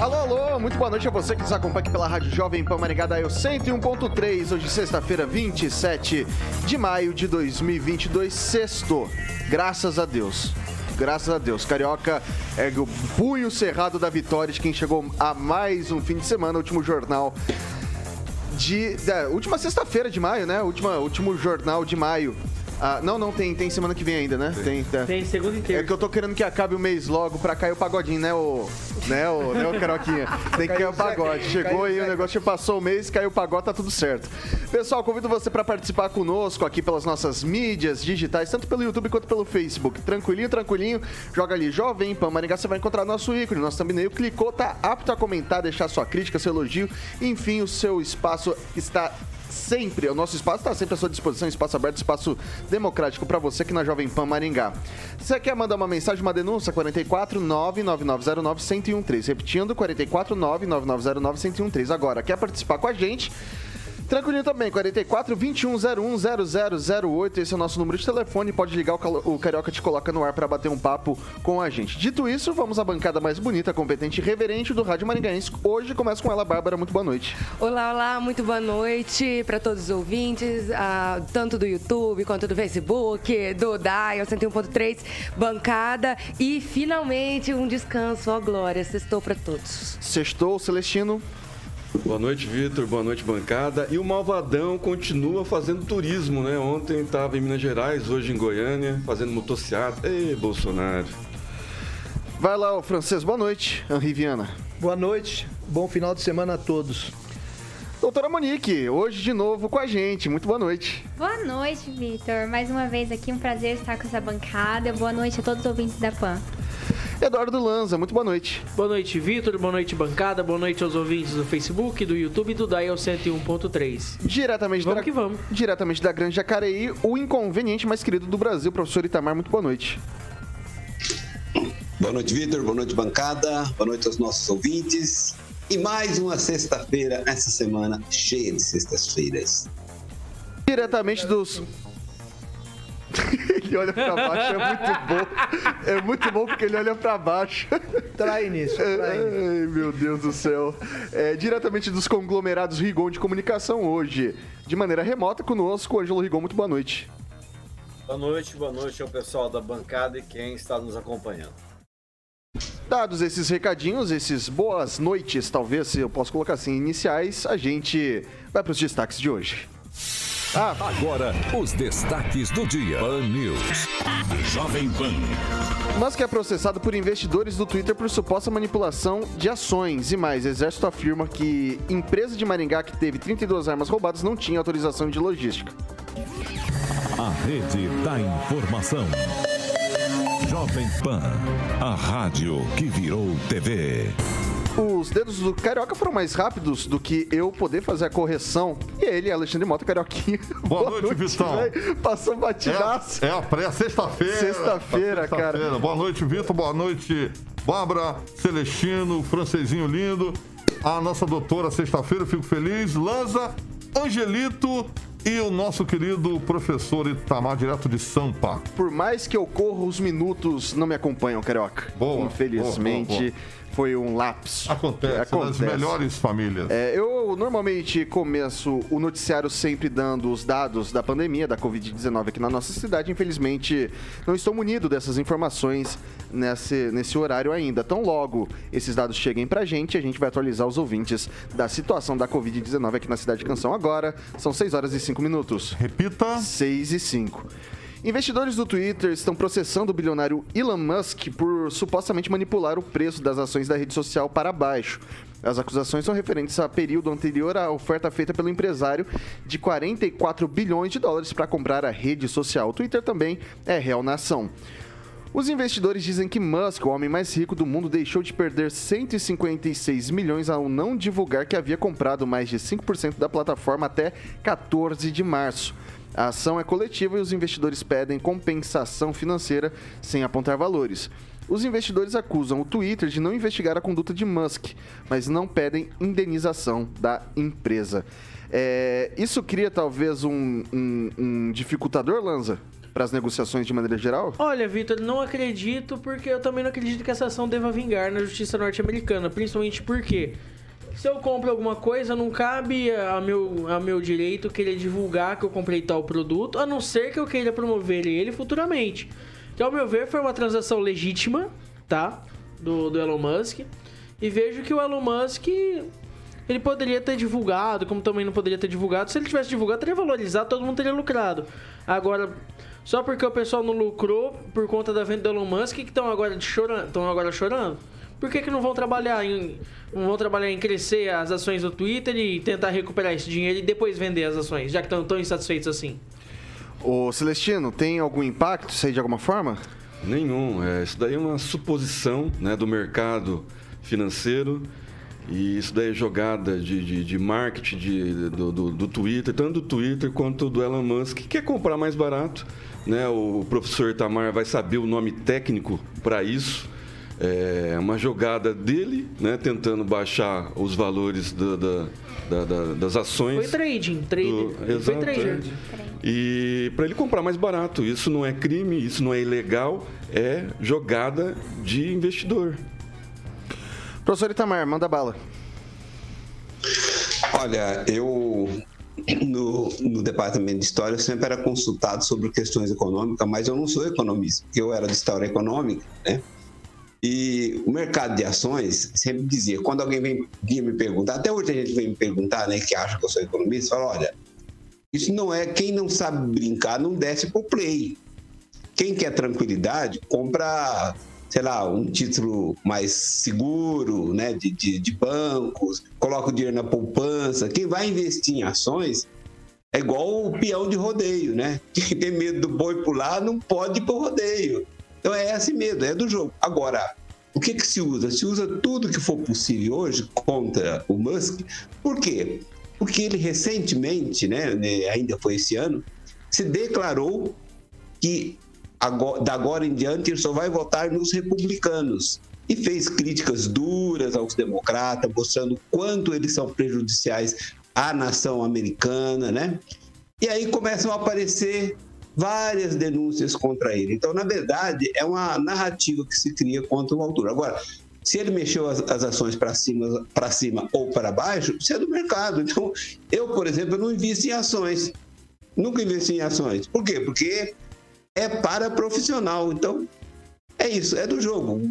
Alô, alô, muito boa noite a você que nos acompanha pela Rádio Jovem Pan Maringá da Eu 101.3, hoje sexta-feira, 27 de maio de 2022, sexto, graças a Deus. Graças a Deus. Carioca é o punho cerrado da vitória de quem chegou a mais um fim de semana, último jornal de. Última sexta-feira de maio, né? Última, último jornal de maio ah, não, não, tem, tem semana que vem ainda, né? Tem, tem, tem segunda inteira. É que eu tô querendo que acabe o mês logo pra cair o pagodinho, né, o. Né, o, né, o Caroquinha? Tem que cair o pagode. Chegou aí o negócio, passou o mês, caiu o pagode, tá tudo certo. Pessoal, convido você para participar conosco aqui pelas nossas mídias digitais, tanto pelo YouTube quanto pelo Facebook. Tranquilinho, tranquilinho. Joga ali Jovem Pan Maringá, você vai encontrar nosso ícone, nosso thumbnail. Clicou, tá apto a comentar, deixar sua crítica, seu elogio. Enfim, o seu espaço está sempre, o nosso espaço está sempre à sua disposição, espaço aberto, espaço democrático para você aqui na Jovem Pan Maringá. Você quer mandar uma mensagem, uma denúncia? 44 99909 1013. Repetindo, 44 99909 1013. Agora, quer participar com a gente? Tranquilinho também, 44 21 01 0008. Esse é o nosso número de telefone. Pode ligar, o Carioca te coloca no ar para bater um papo com a gente. Dito isso, vamos à bancada mais bonita, competente e reverente do Rádio Maringaense. Hoje começa com ela, Bárbara. Muito boa noite. Olá, olá, muito boa noite para todos os ouvintes, uh, tanto do YouTube quanto do Facebook, do Dial 101.3, bancada e finalmente um descanso, ó glória. Sextou para todos. Sextou, Celestino. Boa noite, Vitor. Boa noite, bancada. E o Malvadão continua fazendo turismo, né? Ontem estava em Minas Gerais, hoje em Goiânia, fazendo motociata. Ei, Bolsonaro. Vai lá, o francês. Boa noite, Henri Viana. Boa noite. Bom final de semana a todos. Doutora Monique, hoje de novo com a gente. Muito boa noite. Boa noite, Vitor. Mais uma vez aqui, um prazer estar com essa bancada. Boa noite a todos os ouvintes da PAN. Eduardo Lanza, muito boa noite. Boa noite, Vitor. Boa noite, bancada. Boa noite aos ouvintes do Facebook, do YouTube e do Dial 101.3. Diretamente vamos da, que vamos. Diretamente da Grande Jacareí, o inconveniente mais querido do Brasil, professor Itamar. Muito boa noite. Boa noite, Vitor. Boa noite, bancada. Boa noite aos nossos ouvintes. E mais uma sexta-feira, essa semana cheia de sextas-feiras. Diretamente dos ele olha pra baixo, é muito bom. É muito bom porque ele olha pra baixo. Trai nisso, trai Ai, meu Deus do céu. É, diretamente dos conglomerados Rigon de comunicação hoje, de maneira remota conosco, Ângelo Rigon, muito boa noite. Boa noite, boa noite ao pessoal da bancada e quem está nos acompanhando. Dados esses recadinhos, esses boas noites, talvez, se eu posso colocar assim, iniciais, a gente vai para os destaques de hoje. Ah, agora os destaques do dia. Pan News. Jovem Pan. Musk é processado por investidores do Twitter por suposta manipulação de ações. E mais, Exército afirma que empresa de Maringá que teve 32 armas roubadas não tinha autorização de logística. A rede da informação. Jovem Pan. A rádio que virou TV os dedos do Carioca foram mais rápidos do que eu poder fazer a correção. E ele, Alexandre Mota, Carioquinha. Boa, Boa noite, noite Vitão. Passou batidaço. É, é a pré-sexta-feira. Sexta-feira, sexta cara. Boa noite, Vitor. Boa noite, Bárbara, Celestino, francesinho lindo. A nossa doutora, sexta-feira, fico feliz. Lanza, Angelito e o nosso querido professor Itamar, direto de Sampa. Por mais que eu corra, os minutos não me acompanham, Carioca. Boa. Infelizmente. Boa, boa, boa foi um lapso. Acontece, Acontece. nas melhores famílias. É, eu normalmente começo o noticiário sempre dando os dados da pandemia da Covid-19 aqui na nossa cidade. Infelizmente, não estou munido dessas informações nesse, nesse horário ainda. Tão logo esses dados cheguem pra gente, a gente vai atualizar os ouvintes da situação da Covid-19 aqui na cidade de Canção agora. São 6 horas e 5 minutos. Repita. 6 e 5. Investidores do Twitter estão processando o bilionário Elon Musk por supostamente manipular o preço das ações da rede social para baixo. As acusações são referentes a período anterior à oferta feita pelo empresário de 44 bilhões de dólares para comprar a rede social. O Twitter também é réu na ação. Os investidores dizem que Musk, o homem mais rico do mundo, deixou de perder 156 milhões ao não divulgar que havia comprado mais de 5% da plataforma até 14 de março. A ação é coletiva e os investidores pedem compensação financeira sem apontar valores. Os investidores acusam o Twitter de não investigar a conduta de Musk, mas não pedem indenização da empresa. É, isso cria talvez um, um, um dificultador, Lanza? Para as negociações de maneira geral? Olha, Vitor, não acredito, porque eu também não acredito que essa ação deva vingar na justiça norte-americana. Principalmente porque se eu compro alguma coisa, não cabe a meu, a meu direito querer divulgar que eu comprei tal produto, a não ser que eu queira promover ele futuramente. Então, ao meu ver, foi uma transação legítima, tá? Do, do Elon Musk. E vejo que o Elon Musk ele poderia ter divulgado, como também não poderia ter divulgado. Se ele tivesse divulgado, teria valorizado, todo mundo teria lucrado. Agora, só porque o pessoal não lucrou por conta da venda do Elon Musk, que estão agora, chorando, estão agora chorando? Por que, que não vão trabalhar em não vão trabalhar em crescer as ações do Twitter e tentar recuperar esse dinheiro e depois vender as ações, já que estão tão insatisfeitos assim? Ô Celestino, tem algum impacto isso aí de alguma forma? Nenhum. É, isso daí é uma suposição né, do mercado financeiro e isso daí é jogada de, de, de marketing de, do, do, do, Twitter, tanto do Twitter quanto do Elon Musk, que quer comprar mais barato. Né? O professor Itamar vai saber o nome técnico para isso. É uma jogada dele, né? tentando baixar os valores da, da, da, das ações. Foi trading, trading. Do, exato, foi trader. É. E para ele comprar mais barato. Isso não é crime, isso não é ilegal, é jogada de investidor. Professor Itamar, manda bala. Olha, eu no, no, departamento de história eu sempre era consultado sobre questões econômicas, mas eu não sou economista, porque eu era de história econômica, né? E o mercado de ações sempre dizia, quando alguém vem, vinha me perguntar, até hoje a gente vem me perguntar, né, que acha que eu sou economista, fala, olha, isso não é, quem não sabe brincar não desce pro play. Quem quer tranquilidade, compra sei lá, um título mais seguro, né, de, de, de, bancos, coloca o dinheiro na poupança. Quem vai investir em ações é igual o peão de rodeio, né? Quem tem medo do boi pular não pode ir para o rodeio. Então é esse medo, é do jogo. Agora, o que, que se usa? Se usa tudo que for possível hoje contra o Musk. Por quê? Porque ele recentemente, né, né ainda foi esse ano, se declarou que agora, da agora em diante, ele só vai votar nos republicanos. E fez críticas duras aos democratas, mostrando quanto eles são prejudiciais à nação americana, né? E aí começam a aparecer várias denúncias contra ele. Então, na verdade, é uma narrativa que se cria contra o autor. Agora, se ele mexeu as, as ações para cima, para cima ou para baixo, isso é do mercado. Então, eu, por exemplo, não invisto em ações. Nunca investi em ações. Por quê? Porque é para profissional. Então, é isso, é do jogo.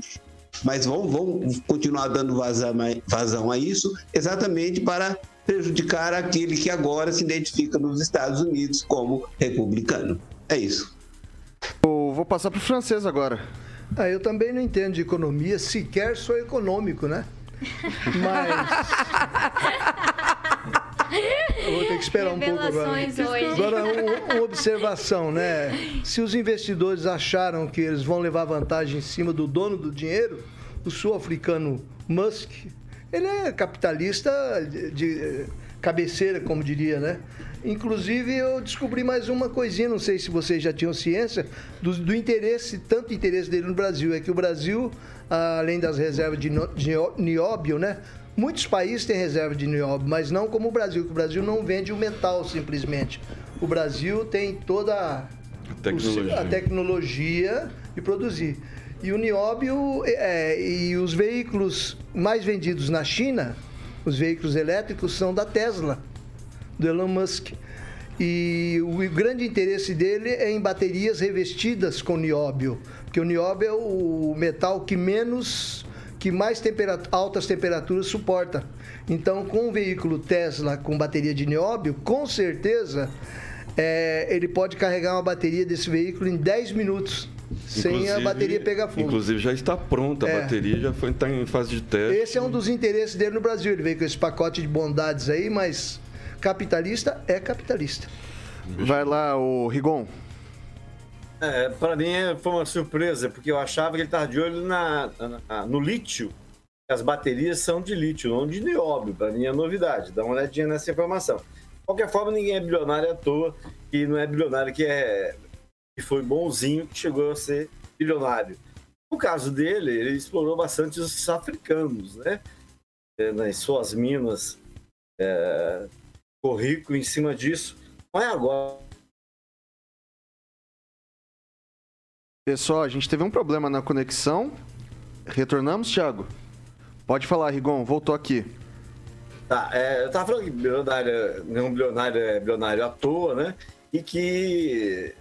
Mas vão, vão continuar dando vazão, a isso, exatamente para prejudicar aquele que agora se identifica nos Estados Unidos como republicano. É isso. Eu vou passar para o francês agora. Ah, eu também não entendo de economia, sequer sou econômico, né? Mas. Eu vou ter que esperar um pouco agora. Hoje. Agora, uma, uma observação, né? Se os investidores acharam que eles vão levar vantagem em cima do dono do dinheiro, o sul-africano Musk, ele é capitalista de, de cabeceira, como diria, né? Inclusive, eu descobri mais uma coisinha, não sei se vocês já tinham ciência, do, do interesse, tanto interesse dele no Brasil. É que o Brasil, além das reservas de, de nióbio, né? Muitos países têm reserva de nióbio, mas não como o Brasil, que o Brasil não vende o metal simplesmente. O Brasil tem toda a tecnologia, a tecnologia de produzir. E o nióbio é, e os veículos mais vendidos na China, os veículos elétricos, são da Tesla, do Elon Musk. E o grande interesse dele é em baterias revestidas com nióbio, porque o nióbio é o metal que menos que mais temperatura, altas temperaturas suporta. Então, com um veículo Tesla com bateria de nióbio, com certeza é, ele pode carregar uma bateria desse veículo em 10 minutos. Sem a Inclusive- bateria pegar fogo. Inclusive já está pronta a É. bateria, já foi tá em fase de teste. Esse é um dos interesses dele no Brasil. Ele veio com esse pacote de bondades aí, mas capitalista é capitalista. Vai lá, o Rigon. É, para mim foi uma surpresa, porque eu achava que ele estava de olho na, na- no lítio. As baterias são de lítio, não de nióbio. Para mim é novidade. Dá uma olhadinha nessa informação. De qualquer forma, ninguém é bilionário à toa. E não é bilionário que, é, que foi bonzinho que chegou a ser bilionário. No caso dele, ele explorou bastante os africanos, né? É, nas suas minas. É, rico em cima disso. É agora. Pessoal, a gente teve um problema na conexão. Retornamos, Thiago? Pode falar, Rigon, voltou aqui. Tá, é, eu tava falando que bilionário, não bilionário é bilionário à toa, né? E que,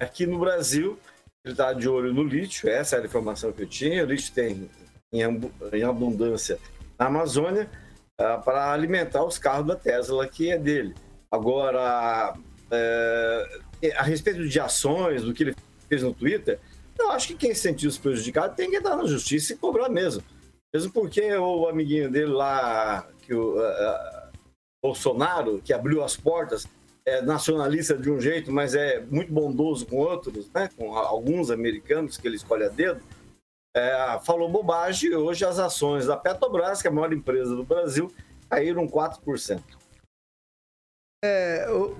aqui no Brasil, ele tá de olho no lítio, essa era a informação que eu tinha. O lítio tem em, abu- em abundância na Amazônia ah, para alimentar os carros da Tesla, que é dele. Agora, é, a respeito de ações, do que ele fez no Twitter, eu acho que quem se sentiu se prejudicado tem que entrar na justiça e cobrar mesmo. Mesmo porque o amiguinho dele lá, que o ah, Bolsonaro, que abriu as portas, é nacionalista de um jeito, mas é muito bondoso com outros, né? com alguns americanos que ele escolhe a dedo, é, falou bobagem e hoje as ações da Petrobras, que é a maior empresa do Brasil, caíram 4%. É, o,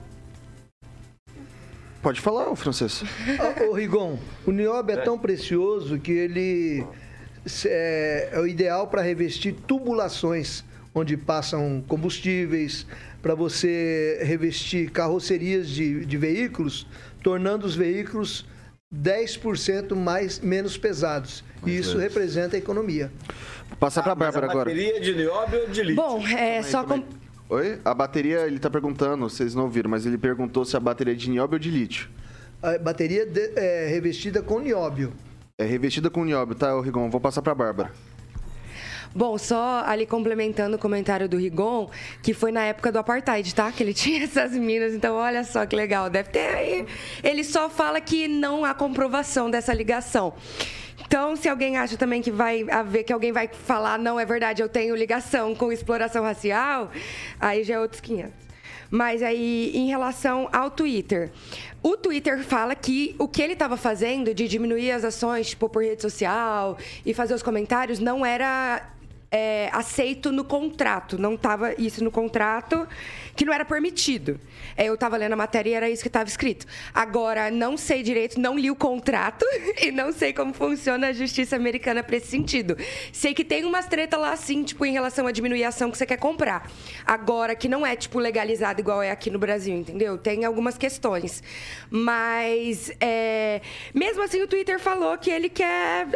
Pode falar, francês. Ô, ô, Rigon, o nióbio é tão precioso que ele é, é o ideal para revestir tubulações onde passam combustíveis, para você revestir carrocerias de, de veículos, tornando os veículos 10% mais, menos pesados. E isso é. representa a economia. Passa pra Bárbara a agora. bateria de nióbio ou de lítio? Bom, é só com... Oi? A bateria, ele tá perguntando, vocês não ouviram, mas ele perguntou se a bateria é de nióbio ou de lítio. A bateria de- é revestida com nióbio. É revestida com nióbio, tá, Rigon? Vou passar pra Bárbara. Bom, só ali complementando o comentário do Rigon, que foi na época do apartheid, tá? Que ele tinha essas minas, então olha só que legal. Deve ter aí. Ele só fala que não há comprovação dessa ligação. Então, se alguém acha também que vai haver, que alguém vai falar, não é verdade, eu tenho ligação com exploração racial, aí já é outros 500. Mas aí, em relação ao Twitter, o Twitter fala que o que ele estava fazendo de diminuir as ações, tipo, por rede social e fazer os comentários, não era é, aceito no contrato. Não estava isso no contrato, que não era permitido. É, eu estava lendo a matéria e era isso que estava escrito. Agora, não sei direito, não li o contrato e não sei como funciona a justiça americana para esse sentido. Sei que tem umas treta lá, assim, tipo, em relação à diminuir a ação que você quer comprar. Agora, que não é, tipo, legalizado igual é aqui no Brasil, entendeu? Tem algumas questões. Mas, é, mesmo assim, o Twitter falou que ele quer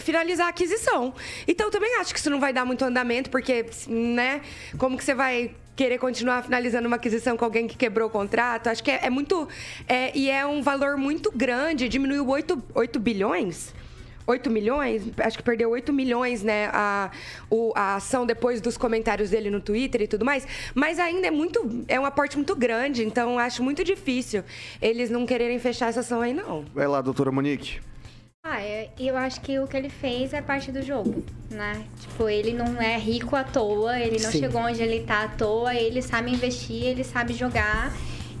finalizar a aquisição. Então, eu também acho que isso não vai dar muito andamento, porque, né, como que você vai querer continuar finalizando uma aquisição com alguém que quebrou o contrato? Acho que é, é muito... é, e é um valor muito grande, diminuiu 8, 8 bilhões? 8 milhões, acho que perdeu 8 milhões, né, a, o- a ação depois dos comentários dele no Twitter e tudo mais, mas ainda é muito, é um aporte muito grande, então acho muito difícil eles não quererem fechar essa ação aí, não. Vai lá, doutora Monique. Ah, é- eu acho que o que ele fez é parte do jogo, né? Tipo, ele não é rico à toa, ele não Sim. chegou onde ele tá à toa, ele sabe investir, ele sabe jogar.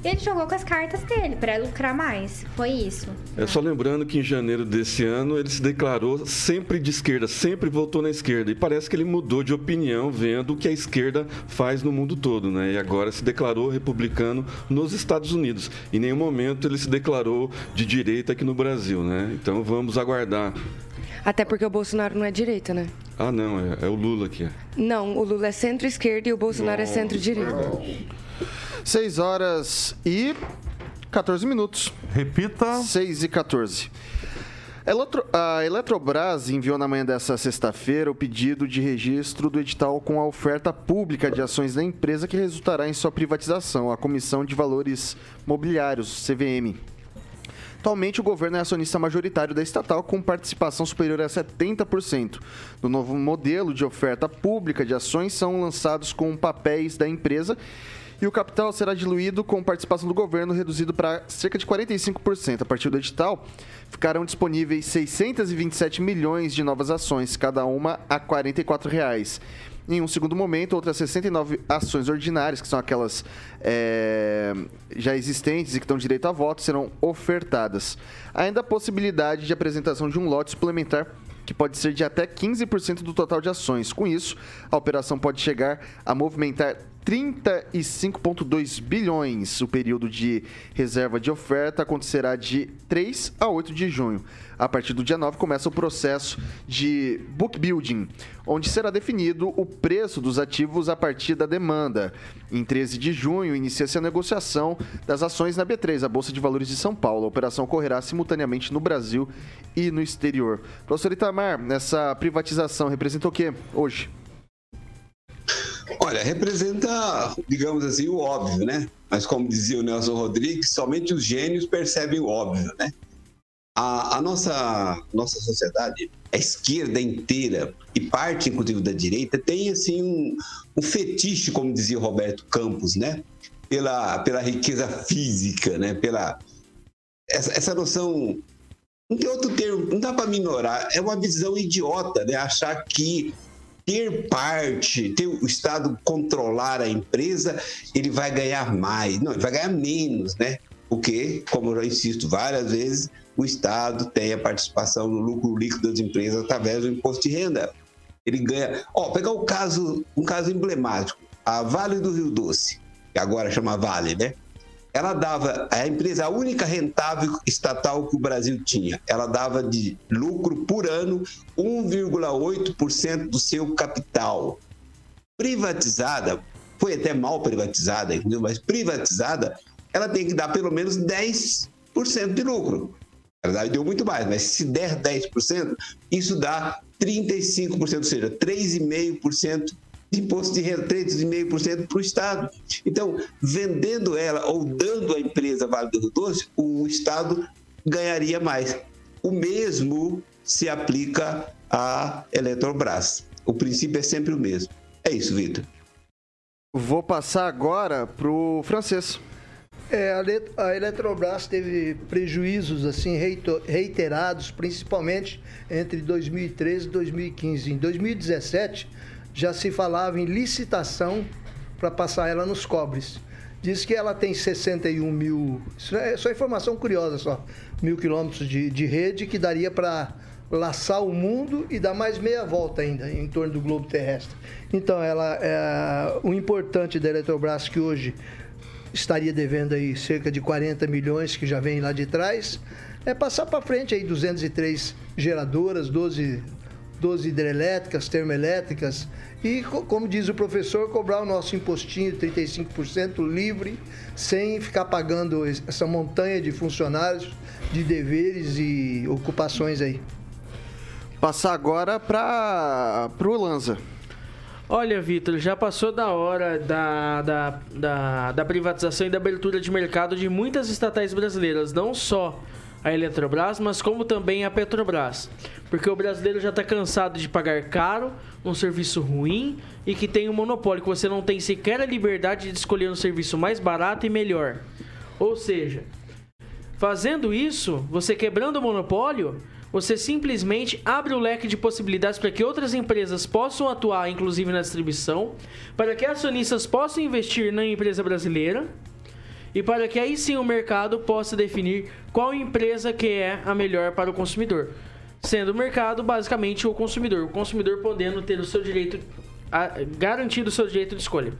E ele jogou com as cartas dele pra lucrar mais. Foi isso. É só lembrando que em janeiro desse ano ele se declarou sempre de esquerda, sempre votou na esquerda. E parece que ele mudou de opinião vendo o que a esquerda faz no mundo todo, né? E agora se declarou republicano nos Estados Unidos. Em nenhum momento ele se declarou de direita aqui no Brasil, né? Então vamos aguardar. Até porque o Bolsonaro não é direita, né? Ah, não, é, é o Lula aqui. Não, o Lula é centro-esquerda e o Bolsonaro é centro-direita. 6 horas e 14 minutos. Repita. 6 e 14. Eletro- A Eletrobras enviou na manhã dessa sexta-feira o pedido de registro do edital com a oferta pública de ações da empresa que resultará em sua privatização, a Comissão de Valores Mobiliários, CVM. Atualmente, o governo é acionista majoritário da estatal, com participação superior a 70%. No novo modelo de oferta pública de ações, são lançados com papéis da empresa e o capital será diluído com participação do governo reduzido para cerca de 45%. A partir do edital, ficarão disponíveis 627 milhões de novas ações, cada uma a 44 reais. Em um segundo momento, outras 69 ações ordinárias, que são aquelas é, já existentes e que dão direito a voto, serão ofertadas. Ainda a possibilidade de apresentação de um lote suplementar que pode ser de até 15% do total de ações. Com isso, a operação pode chegar a movimentar 35,2 bilhões. O período de reserva de oferta acontecerá de 3 a 8 de junho. A partir do dia 9 começa o processo de book building, onde será definido o preço dos ativos a partir da demanda. Em 13 de junho inicia-se a negociação das ações na B3, a Bolsa de Valores de São Paulo. A operação ocorrerá simultaneamente no Brasil e no exterior. Professor Itamar, essa privatização representa o que hoje? Olha, representa, digamos assim, o óbvio, né? Mas como dizia o Nelson Rodrigues, somente os gênios percebem o óbvio, né? A, a nossa, nossa sociedade, a esquerda inteira e parte, inclusive, da direita, tem, assim, um, um fetiche, como dizia o Roberto Campos, né? Pela, pela riqueza física, né? Pela... Essa, essa noção não tem outro termo, não dá para minorar. É uma visão idiota, né? Achar que ter parte, ter o Estado controlar a empresa, ele vai ganhar mais. Não, ele vai ganhar menos, né? Porque, como eu já insisto várias vezes, o Estado tem a participação no lucro líquido das empresas através do imposto de renda. Ele ganha. Ó, pegar o caso, um caso emblemático, a Vale do Rio Doce, que agora chama Vale, né? Ela dava, a empresa, a única rentável estatal que o Brasil tinha, ela dava de lucro por ano 1,8% do seu capital. Privatizada, foi até mal privatizada, entendeu? mas privatizada, ela tem que dar pelo menos 10% de lucro. Na verdade, deu muito mais, mas se der 10%, isso dá 35%, ou seja, 3,5% de imposto de renda, 3,5% para o Estado. Então, vendendo ela ou dando a empresa Vale do Rio Doce, o Estado ganharia mais. O mesmo se aplica à Eletrobras. O princípio é sempre o mesmo. É isso, Vitor. Vou passar agora para o francês. É, a Eletrobras teve prejuízos assim reiterados, principalmente entre 2013 e 2015. Em 2017, já se falava em licitação para passar ela nos cobres. Diz que ela tem 61 mil, isso é só informação curiosa só, mil quilômetros de, de rede que daria para laçar o mundo e dar mais meia volta ainda em torno do globo terrestre. Então, ela é o importante da Eletrobras que hoje estaria devendo aí cerca de 40 milhões que já vem lá de trás, é passar para frente aí 203 geradoras, 12 12 hidrelétricas, termoelétricas e, como diz o professor, cobrar o nosso impostinho de 35% livre, sem ficar pagando essa montanha de funcionários, de deveres e ocupações aí. Passar agora para o Lanza. Olha, Vitor, já passou da hora da, da, da, da privatização e da abertura de mercado de muitas estatais brasileiras, não só a Eletrobras, mas como também a Petrobras. Porque o brasileiro já está cansado de pagar caro, um serviço ruim e que tem um monopólio, que você não tem sequer a liberdade de escolher um serviço mais barato e melhor. Ou seja, fazendo isso, você quebrando o monopólio, você simplesmente abre o leque de possibilidades para que outras empresas possam atuar, inclusive na distribuição, para que acionistas possam investir na empresa brasileira e para que aí sim o mercado possa definir qual empresa que é a melhor para o consumidor. Sendo o mercado basicamente o consumidor, o consumidor podendo ter o seu direito, garantido o seu direito de escolha.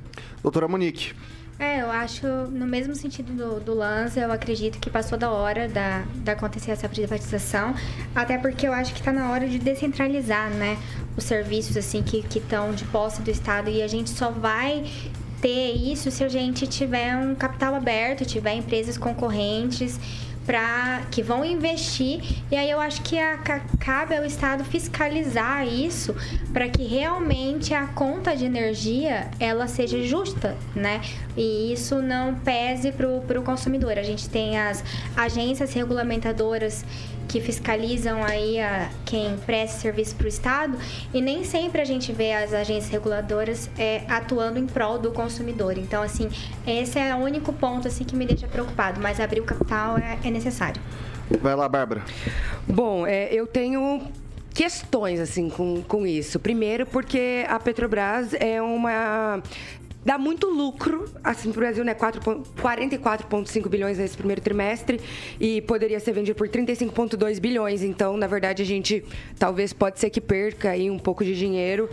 Doutora Monique. É, eu acho, no mesmo sentido do, do lance, eu acredito que passou da hora da, da acontecer essa privatização, até porque eu acho que está na hora de descentralizar, né, os serviços, assim, que estão de posse do Estado e a gente só vai ter isso se a gente tiver um capital aberto, tiver empresas concorrentes para que vão investir e aí eu acho que a, cabe ao Estado fiscalizar isso para que realmente a conta de energia ela seja justa, né? E isso não pese para o consumidor. A gente tem as agências regulamentadoras que fiscalizam aí a, quem presta serviço para o Estado e nem sempre a gente vê as agências reguladoras é, atuando em prol do consumidor. Então, assim, esse é o único ponto assim que me deixa preocupado, mas abrir o capital é, é necessário. Vai lá, Bárbara. Bom, é, eu tenho questões assim com, com isso. Primeiro, porque a Petrobras é uma dá muito lucro, assim, para o Brasil, né? 44,5 bilhões nesse primeiro trimestre e poderia ser vendido por 35,2 bilhões. Então, na verdade, a gente talvez pode ser que perca aí um pouco de dinheiro.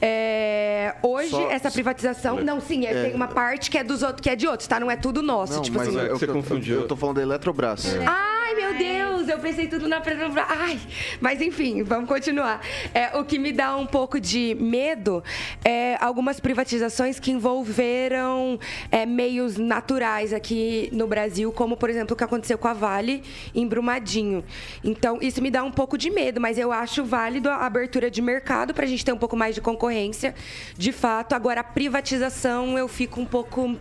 É, hoje, Só... essa privatização. Não, sim, é, é, tem uma parte que é dos outros, que é de outros, tá? Não é tudo nosso. Não, tipo mas assim. É, você confundiu. Eu tô falando da Eletrobras. É. Ai, meu Deus, eu pensei tudo na Petrobras. Ai, mas enfim, vamos continuar. É, o que me dá um pouco de medo é algumas privatizações que envolveram é, meios naturais aqui no Brasil, como por exemplo o que aconteceu com a Vale em Brumadinho. Então, isso me dá um pouco de medo, mas eu acho válido a abertura de mercado para a gente ter um pouco mais de concorrência concorrência, de fato. Agora, a privatização, eu fico um pouco.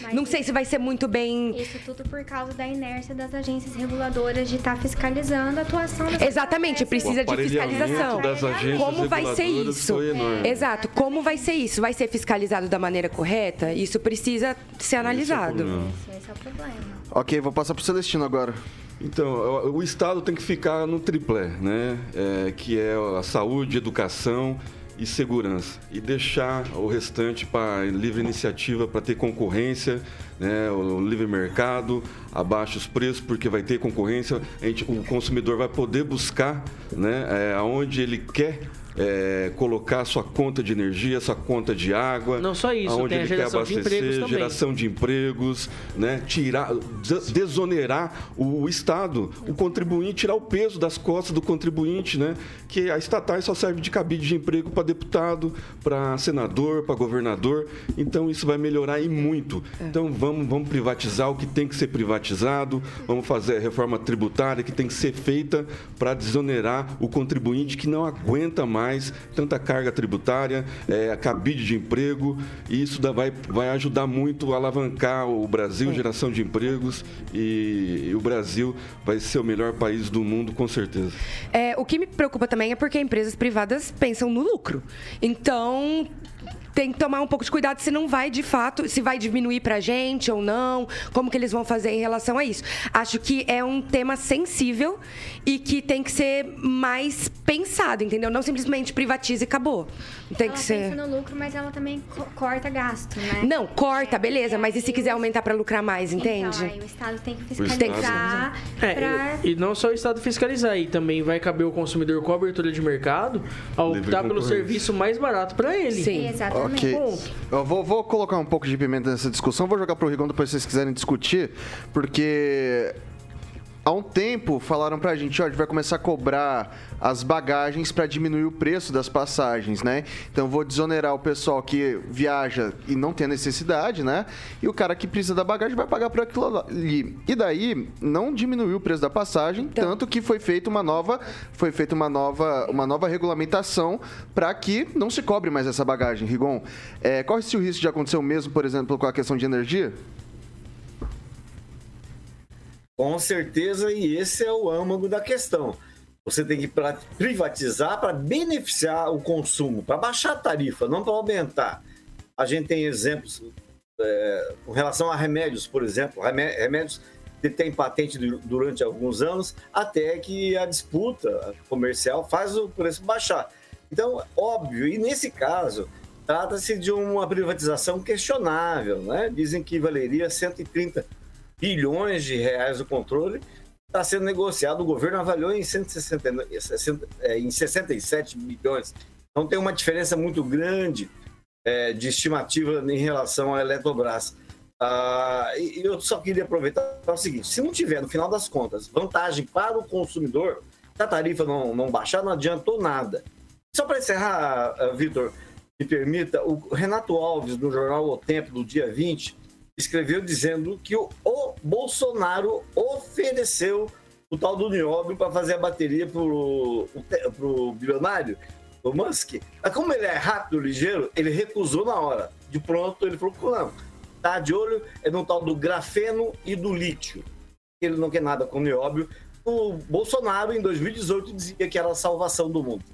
Mas não sei se vai ser muito bem. Isso tudo por causa da inércia das agências reguladoras de estar tá fiscalizando a atuação das Exatamente, precisa de fiscalização. Das agências como vai ser isso? É. Exato, como vai ser isso? Vai ser fiscalizado da maneira correta? Isso precisa ser analisado. Esse é, esse é o problema. Ok, vou passar para o Celestino agora. Então, o Estado tem que ficar no triplé, né? É, que é a saúde, educação e segurança. E deixar o restante para livre iniciativa para ter concorrência, né, o livre mercado, abaixa os preços porque vai ter concorrência, gente, o consumidor vai poder buscar, né, é, aonde ele quer é, colocar sua conta de energia, sua conta de água. Não só isso, onde tem ele a geração quer abastecer, de empregos também. geração de empregos, né? Tirar, desonerar o Estado, o contribuinte, tirar o peso das costas do contribuinte, né? Que a estatais só serve de cabide de emprego para deputado, para senador, para governador. Então isso vai melhorar e muito. É. Então vamos, vamos privatizar o que tem que ser privatizado, vamos fazer a reforma tributária que tem que ser feita para desonerar o contribuinte que não aguenta mais mais, tanta carga tributária, é, cabide de emprego, e isso vai, vai ajudar muito a alavancar o Brasil, é. geração de empregos, e, e, o Brasil vai ser o melhor país do mundo, com certeza. É, o que me preocupa também é porque empresas privadas pensam no lucro. Então, tem que tomar um pouco de cuidado se não vai de fato, se vai diminuir pra gente ou não, como que eles vão fazer em relação a isso. Acho que é um tema sensível e que tem que ser mais pensado, entendeu? Não simplesmente privatiza e acabou. Tem ela que ser. pensa no lucro, mas ela também co corta gasto, né? Não, corta, é, beleza, é, mas e se quiser aumentar para lucrar mais, então, entende? Então, aí o Estado tem que fiscalizar. É, pra... e, e não só o Estado fiscalizar, e também vai caber o consumidor com a abertura de mercado a optar pelo serviço mais barato para ele. Sim, exatamente. Ok. Eu vou, vou colocar um pouco de pimenta nessa discussão, vou jogar pro Rigon depois se vocês quiserem discutir, porque há um tempo falaram pra gente, ó, a gente vai começar a cobrar as bagagens para diminuir o preço das passagens, né? Então vou desonerar o pessoal que viaja e não tem a necessidade, né? E o cara que precisa da bagagem vai pagar por aquilo ali. E daí não diminuiu o preço da passagem, então... tanto que foi feita uma nova, foi feita uma nova, uma nova regulamentação para que não se cobre mais essa bagagem. Rigon, é, corre-se o risco de acontecer o mesmo, por exemplo, com a questão de energia? Com certeza, e esse é o âmago da questão. Você tem que privatizar para beneficiar o consumo, para baixar a tarifa, não para aumentar. A gente tem exemplos é, com relação a remédios, por exemplo, remédios que têm patente durante alguns anos, até que a disputa comercial faz o preço baixar. Então, óbvio, e nesse caso, trata-se de uma privatização questionável, né? Dizem que valeria 130 bilhões de reais o controle, está sendo negociado, o governo avaliou em, 160, é, em 67 bilhões. Então tem uma diferença muito grande é, de estimativa em relação à Eletrobras. Ah, e eu só queria aproveitar o seguinte: se não tiver, no final das contas, vantagem para o consumidor, se a tarifa não, não baixar, não adiantou nada. Só para encerrar, uh, Vitor, me permita, o Renato Alves, no jornal O Tempo, do dia 20, escreveu dizendo que o, o Bolsonaro ofereceu o tal do nióbio para fazer a bateria para o bilionário, o Musk. Mas como ele é rápido, ligeiro, ele recusou na hora. De pronto, ele falou, não, tá de olho é no tal do grafeno e do lítio. Ele não quer nada com nióbio, o Bolsonaro, em 2018, dizia que era a salvação do mundo.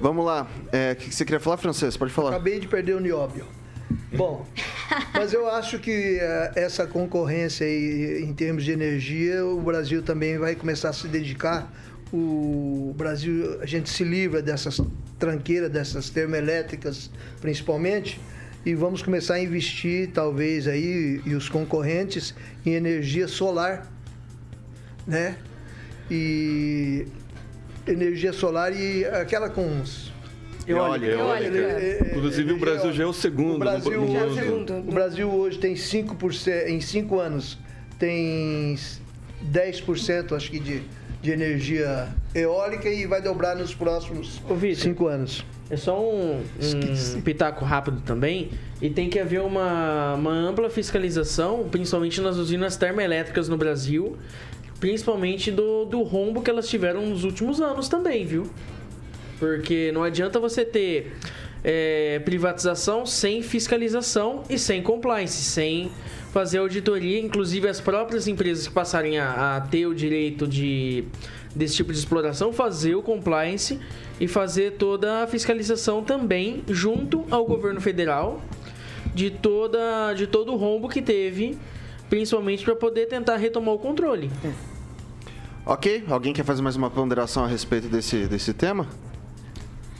Vamos lá. É, O que que você queria falar, Francês? Pode falar. Acabei de perder o nióbio. Bom, mas eu acho que eh, essa concorrência aí, em termos de energia, o Brasil também vai começar a se dedicar. O Brasil, a gente se livra dessas tranqueiras, dessas termoelétricas, principalmente, e vamos começar a investir, talvez aí, e os concorrentes, em energia solar, né? E energia solar e aquela com Eólica. Eólica. Inclusive, o Brasil já é o segundo O Brasil, no, no é o mundo. segundo. o Brasil hoje tem 5%, em 5 anos, tem 10%, acho que, de, de energia eólica e vai dobrar nos próximos Ô, Vitor. 5 anos. É só um, um pitaco rápido também. E tem que haver uma, uma ampla fiscalização, principalmente nas usinas termoelétricas no Brasil. Principalmente do, do rombo que elas tiveram nos últimos anos também, viu? Porque não adianta você ter é, privatização sem fiscalização e sem compliance, sem fazer auditoria. Inclusive, as próprias empresas que passarem a, a ter o direito de desse tipo de exploração, fazer o compliance e fazer toda a fiscalização também junto ao governo federal de toda de todo o rombo que teve, principalmente para poder tentar retomar o controle. Ok, alguém quer fazer mais uma ponderação a respeito desse, desse tema?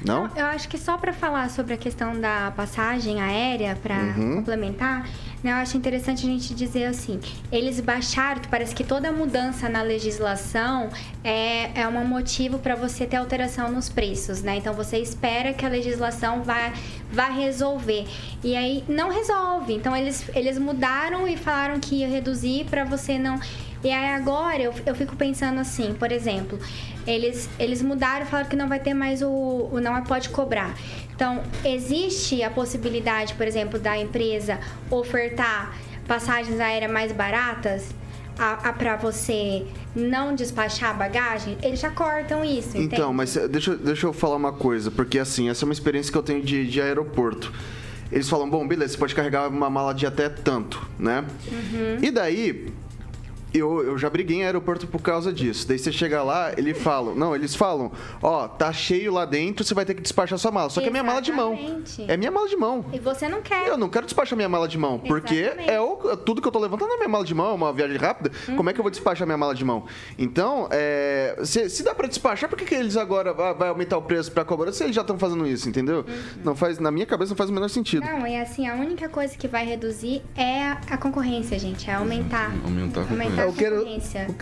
Não? Eu acho que só para falar sobre a questão da passagem aérea, para Uhum. complementar, né, eu acho interessante a gente dizer assim: eles baixaram, parece que toda mudança na legislação é, é um motivo para você ter alteração nos preços, né? Então você espera que a legislação vá, vá resolver. E aí não resolve. Então eles, eles mudaram e falaram que ia reduzir para você não. E aí agora eu, eu fico pensando assim, por exemplo, eles, eles mudaram e falaram que não vai ter mais o, o não pode cobrar. Então, existe a possibilidade, por exemplo, da empresa ofertar passagens aéreas mais baratas a, a para você não despachar a bagagem? Eles já cortam isso, entende? Então, mas eh, deixa, eu- deixa eu falar uma coisa, porque assim, essa é uma experiência que eu tenho de, de aeroporto. Eles falam, bom, beleza, você pode carregar uma mala de até tanto, né? E daí, eu, eu já briguei em aeroporto por causa disso. Daí você chega lá, eles falam, não, eles falam, ó, tá cheio lá dentro, você vai ter que despachar sua mala. Só que é minha mala de mão. Exatamente. É minha mala de mão. E você não quer. Eu não quero despachar minha mala de mão, porque Exatamente. é o, tudo que eu tô levantando é minha mala de mão, é uma viagem rápida. Como é que eu vou despachar minha mala de mão? Então, é, se, se dá pra despachar, por que, que eles agora vai, vai aumentar o preço pra cobrar se eles já estão fazendo isso, entendeu? Não faz, na minha cabeça não faz o menor sentido. Não, e assim, a única coisa que vai reduzir é a, a concorrência, gente. É aumentar. Aumentar a Aumentar a Eu quero-.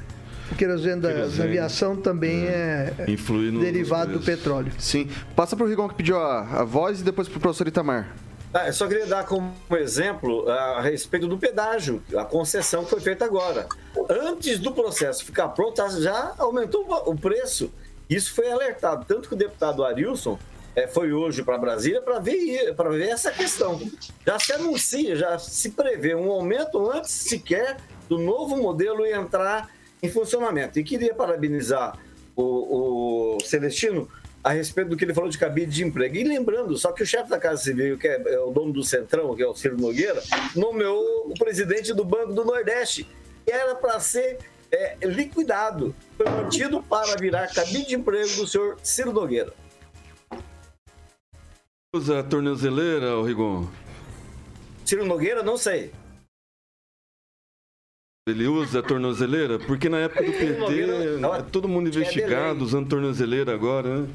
O querosene da, da aviação também é, é Influir no, derivado do petróleo. Sim. Passa pro Rigon que pediu a, a voz e depois pro professor Itamar. Ah, eu só queria dar como exemplo a respeito do pedágio, a concessão que foi feita agora. Antes do processo ficar pronto, já aumentou o preço. Isso foi alertado. Tanto que o deputado Arilson eh, foi hoje para Brasília para ver, ver essa questão. Já se anuncia, já se prevê um aumento antes sequer do novo modelo entrar em funcionamento. E queria parabenizar o, o Celestino a respeito do que ele falou de cabide de emprego. E lembrando, só que o chefe da Casa Civil, que é, é o dono do Centrão, que é o Ciro Nogueira, nomeou o presidente do Banco do Nordeste, que era para ser é, liquidado. Foi mantido para virar cabide de emprego do senhor Ciro Nogueira. Usa a tornozeleira, ô Rigon? Ciro Nogueira, não sei. Ele usa a tornozeleira? Porque na época do PT, Nogueira, é todo mundo tinha investigado, usando tornozeleira agora, né?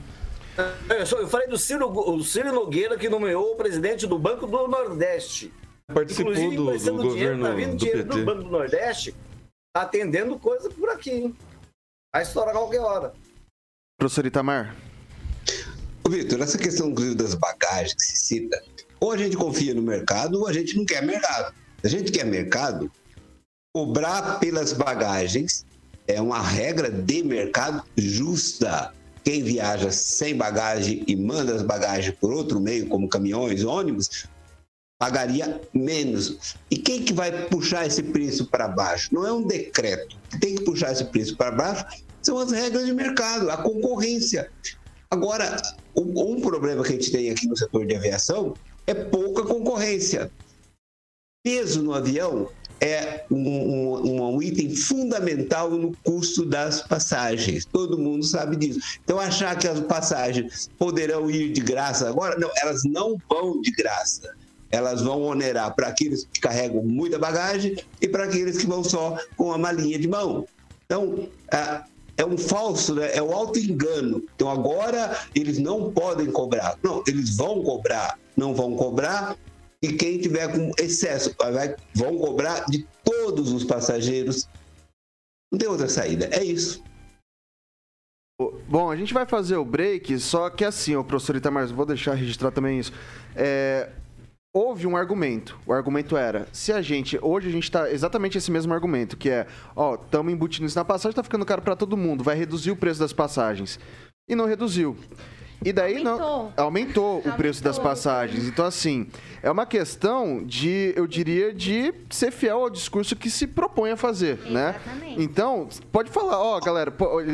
Eu, só- eu falei do Ciro, o Ciro Nogueira, que nomeou o presidente do Banco do Nordeste. Participou Inclusive, do, do emprestando dinheiro, governo tá vindo do dinheiro do. Banco do Nordeste, tá atendendo coisa por aqui, hein? Vai estourar a qualquer hora. Professor Itamar. Vitor, essa questão inclusive das bagagens que se cita, ou a gente confia no mercado ou a gente não quer mercado. A gente quer mercado, cobrar pelas bagagens é uma regra de mercado justa. Quem viaja sem bagagem e manda as bagagens por outro meio, como caminhões, ônibus, pagaria menos. E quem que vai puxar esse preço para baixo? Não é um decreto. Quem tem que puxar esse preço para baixo são as regras de mercado, a concorrência. Agora, um, um problema que a gente tem aqui no setor de aviação é pouca concorrência. Peso no avião é um, um, um, item fundamental no custo das passagens. Todo mundo sabe disso. Então, achar que as passagens poderão ir de graça agora, não, elas não vão de graça. Elas vão onerar para aqueles que carregam muita bagagem e para aqueles que vão só com a malinha de mão. Então, é um falso, né? é um auto-engano. Então, agora eles não podem cobrar. Não, eles vão cobrar. Não vão cobrar e quem tiver com excesso vai, vão cobrar de todos os passageiros. Não tem outra saída, é isso. Bom, a gente vai fazer o break, só que assim, o professor Itamar, vou deixar registrar também isso. É, houve um argumento. O argumento era, se a gente, hoje a gente está exatamente esse mesmo argumento, que é, ó, estamos embutindo isso na passagem, está ficando caro para todo mundo, vai reduzir o preço das passagens. E não reduziu. E daí aumentou. não. Aumentou o preço das passagens. Então, assim, é uma questão de, eu diria, de ser fiel ao discurso que se propõe a fazer, né? Exatamente. né? Então, pode falar, ó, galera,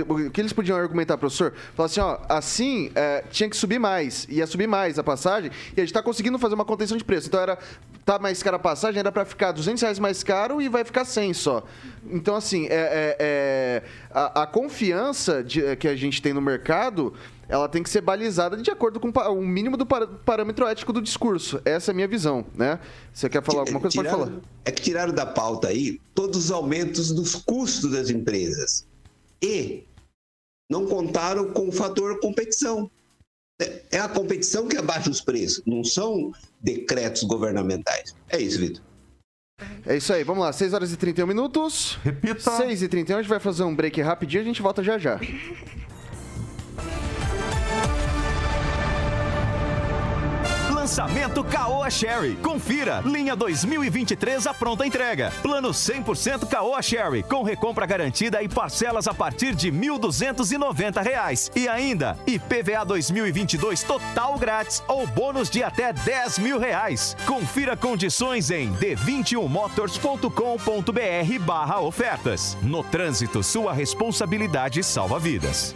o que eles podiam argumentar, professor? Falar assim, ó, assim, é, tinha que subir mais, ia subir mais a passagem, e a gente tá conseguindo fazer uma contenção de preço. Então, era, tá mais cara a passagem, era para ficar 200 reais mais caro e vai ficar 100 só. Então, assim, é, é, é a, a, confiança de, que a gente tem no mercado ela tem que ser balizada de acordo com o mínimo do parâmetro ético do discurso. Essa é a minha visão, né? Você quer falar alguma coisa? Tiraram, Pode falar. É que tiraram da pauta aí todos os aumentos dos custos das empresas. E não contaram com o fator competição. É, é a competição que abaixa os preços, não são decretos governamentais. É isso, Vitor. É isso aí, vamos lá, 6 horas e 31 minutos. Repita. 6 e 31, a gente vai fazer um break rapidinho e a gente volta já já. Lançamento Caoa Sherry. Confira. Linha 2023 a pronta entrega. Plano 100% Caoa Sherry. Com recompra garantida e parcelas a partir de R$ 1.290. E ainda, IPVA 2022 total grátis ou bônus de até 10 mil reais. Confira condições em d21motors.com.br barra ofertas. No trânsito, sua responsabilidade salva vidas.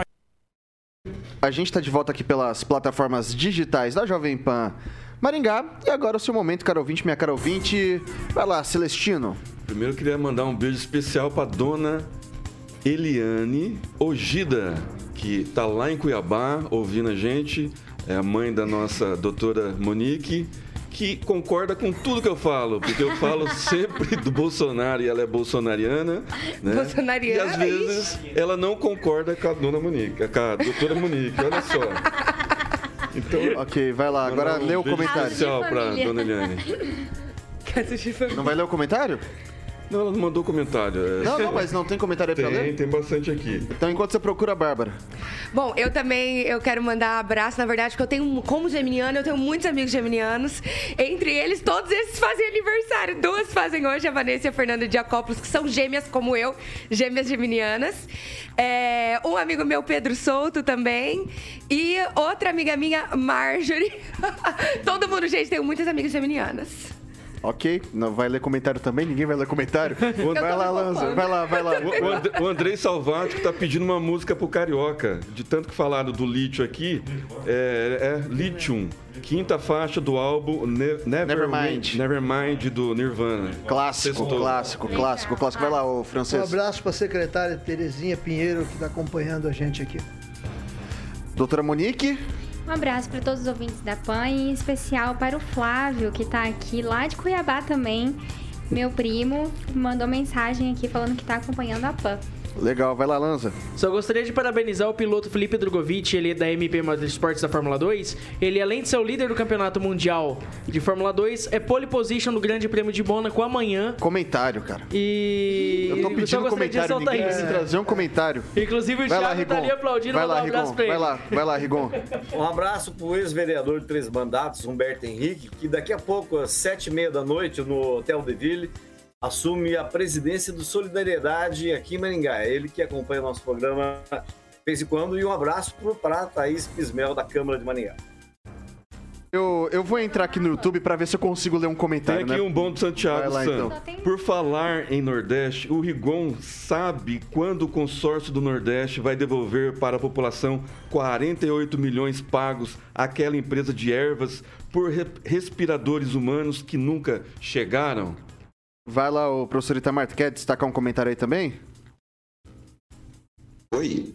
A gente está de volta aqui pelas plataformas digitais da Jovem Pan Maringá. E agora o seu momento, caro ouvinte, minha cara ouvinte. Vai lá, Celestino. Primeiro eu queria mandar um beijo especial para dona Eliane Ogida, que está lá em Cuiabá ouvindo a gente. É a mãe da nossa doutora Monique que concorda com tudo que eu falo, porque eu falo sempre do Bolsonaro e ela é bolsonariana, né? Bolsonariana. E às vezes ela não concorda com a dona Monique, com a doutora Monique, olha só. Então, ok, vai lá, agora lê o comentário. especial para dona Eliane. Não vai ler o comentário? Não, ela não mandou comentário. É... Não, não, mas não tem comentário aí tem, pra ler? Tem, tem bastante aqui. Então, enquanto você procura a Bárbara. Bom, eu também eu quero mandar um abraço, na verdade, porque eu tenho, como geminiano, eu tenho muitos amigos geminianos. Entre eles, todos esses fazem aniversário. Duas fazem hoje, a Vanessa e a Fernanda Diacópolis, que são gêmeas como eu, gêmeas geminianas. É, um amigo meu, Pedro Souto, também. E outra amiga minha, Marjorie. Todo mundo, gente, tenho muitas amigas geminianas. Ok, não vai ler comentário também? Ninguém vai ler comentário? vai lá, Lanza, vai lá, vai lá. O, o Andrei Salvato que tá pedindo uma música pro Carioca. De tanto que falaram do lítio aqui, é, é Lithium, quinta faixa do álbum ne Never, Nevermind. Nevermind do Nirvana. Clássico, clássico, clássico, clássico. Vai lá, o francês. Um abraço pra secretária Terezinha Pinheiro que tá acompanhando a gente aqui. Doutora Monique. Um abraço para todos os ouvintes da PAN e em especial para o Flávio, que está aqui lá de Cuiabá também. Meu primo mandou mensagem aqui falando que está acompanhando a PAN. Legal, vai lá, Lanza. Só gostaria de parabenizar o piloto Felipe Drogovic, ele é da MP Motorsports da Fórmula 2. Ele, além de ser o líder do campeonato mundial de Fórmula 2, é pole position do Grande Prêmio de Mônaco amanhã. Comentário, cara. E. Eu tô pedindo comentário, ninguém isso. trazer um comentário. Inclusive o vai Thiago lá, tá ali aplaudindo, vai lá, um Rigon. Vai lá, vai lá, Rigon. Um abraço pro ex-vereador de Três Mandatos, Humberto Henrique, que daqui a pouco, às sete e meia da noite, no Hotel de Ville, assume a presidência do Solidariedade aqui em Maringá. É ele que acompanha o nosso programa de vez em quando. E um abraço para Thaís Pismel, da Câmara de Maringá. Eu, eu vou entrar aqui no YouTube pra ver se eu consigo ler um Tem comentário, aqui né? um bom do Santiago lá, então. Por falar em Nordeste, o Rigon sabe quando o consórcio do Nordeste vai devolver para a população 48 milhões pagos àquela empresa de ervas por re- respiradores humanos que nunca chegaram? Vai lá, o professor Itamar, tu quer destacar um comentário aí também? Oi.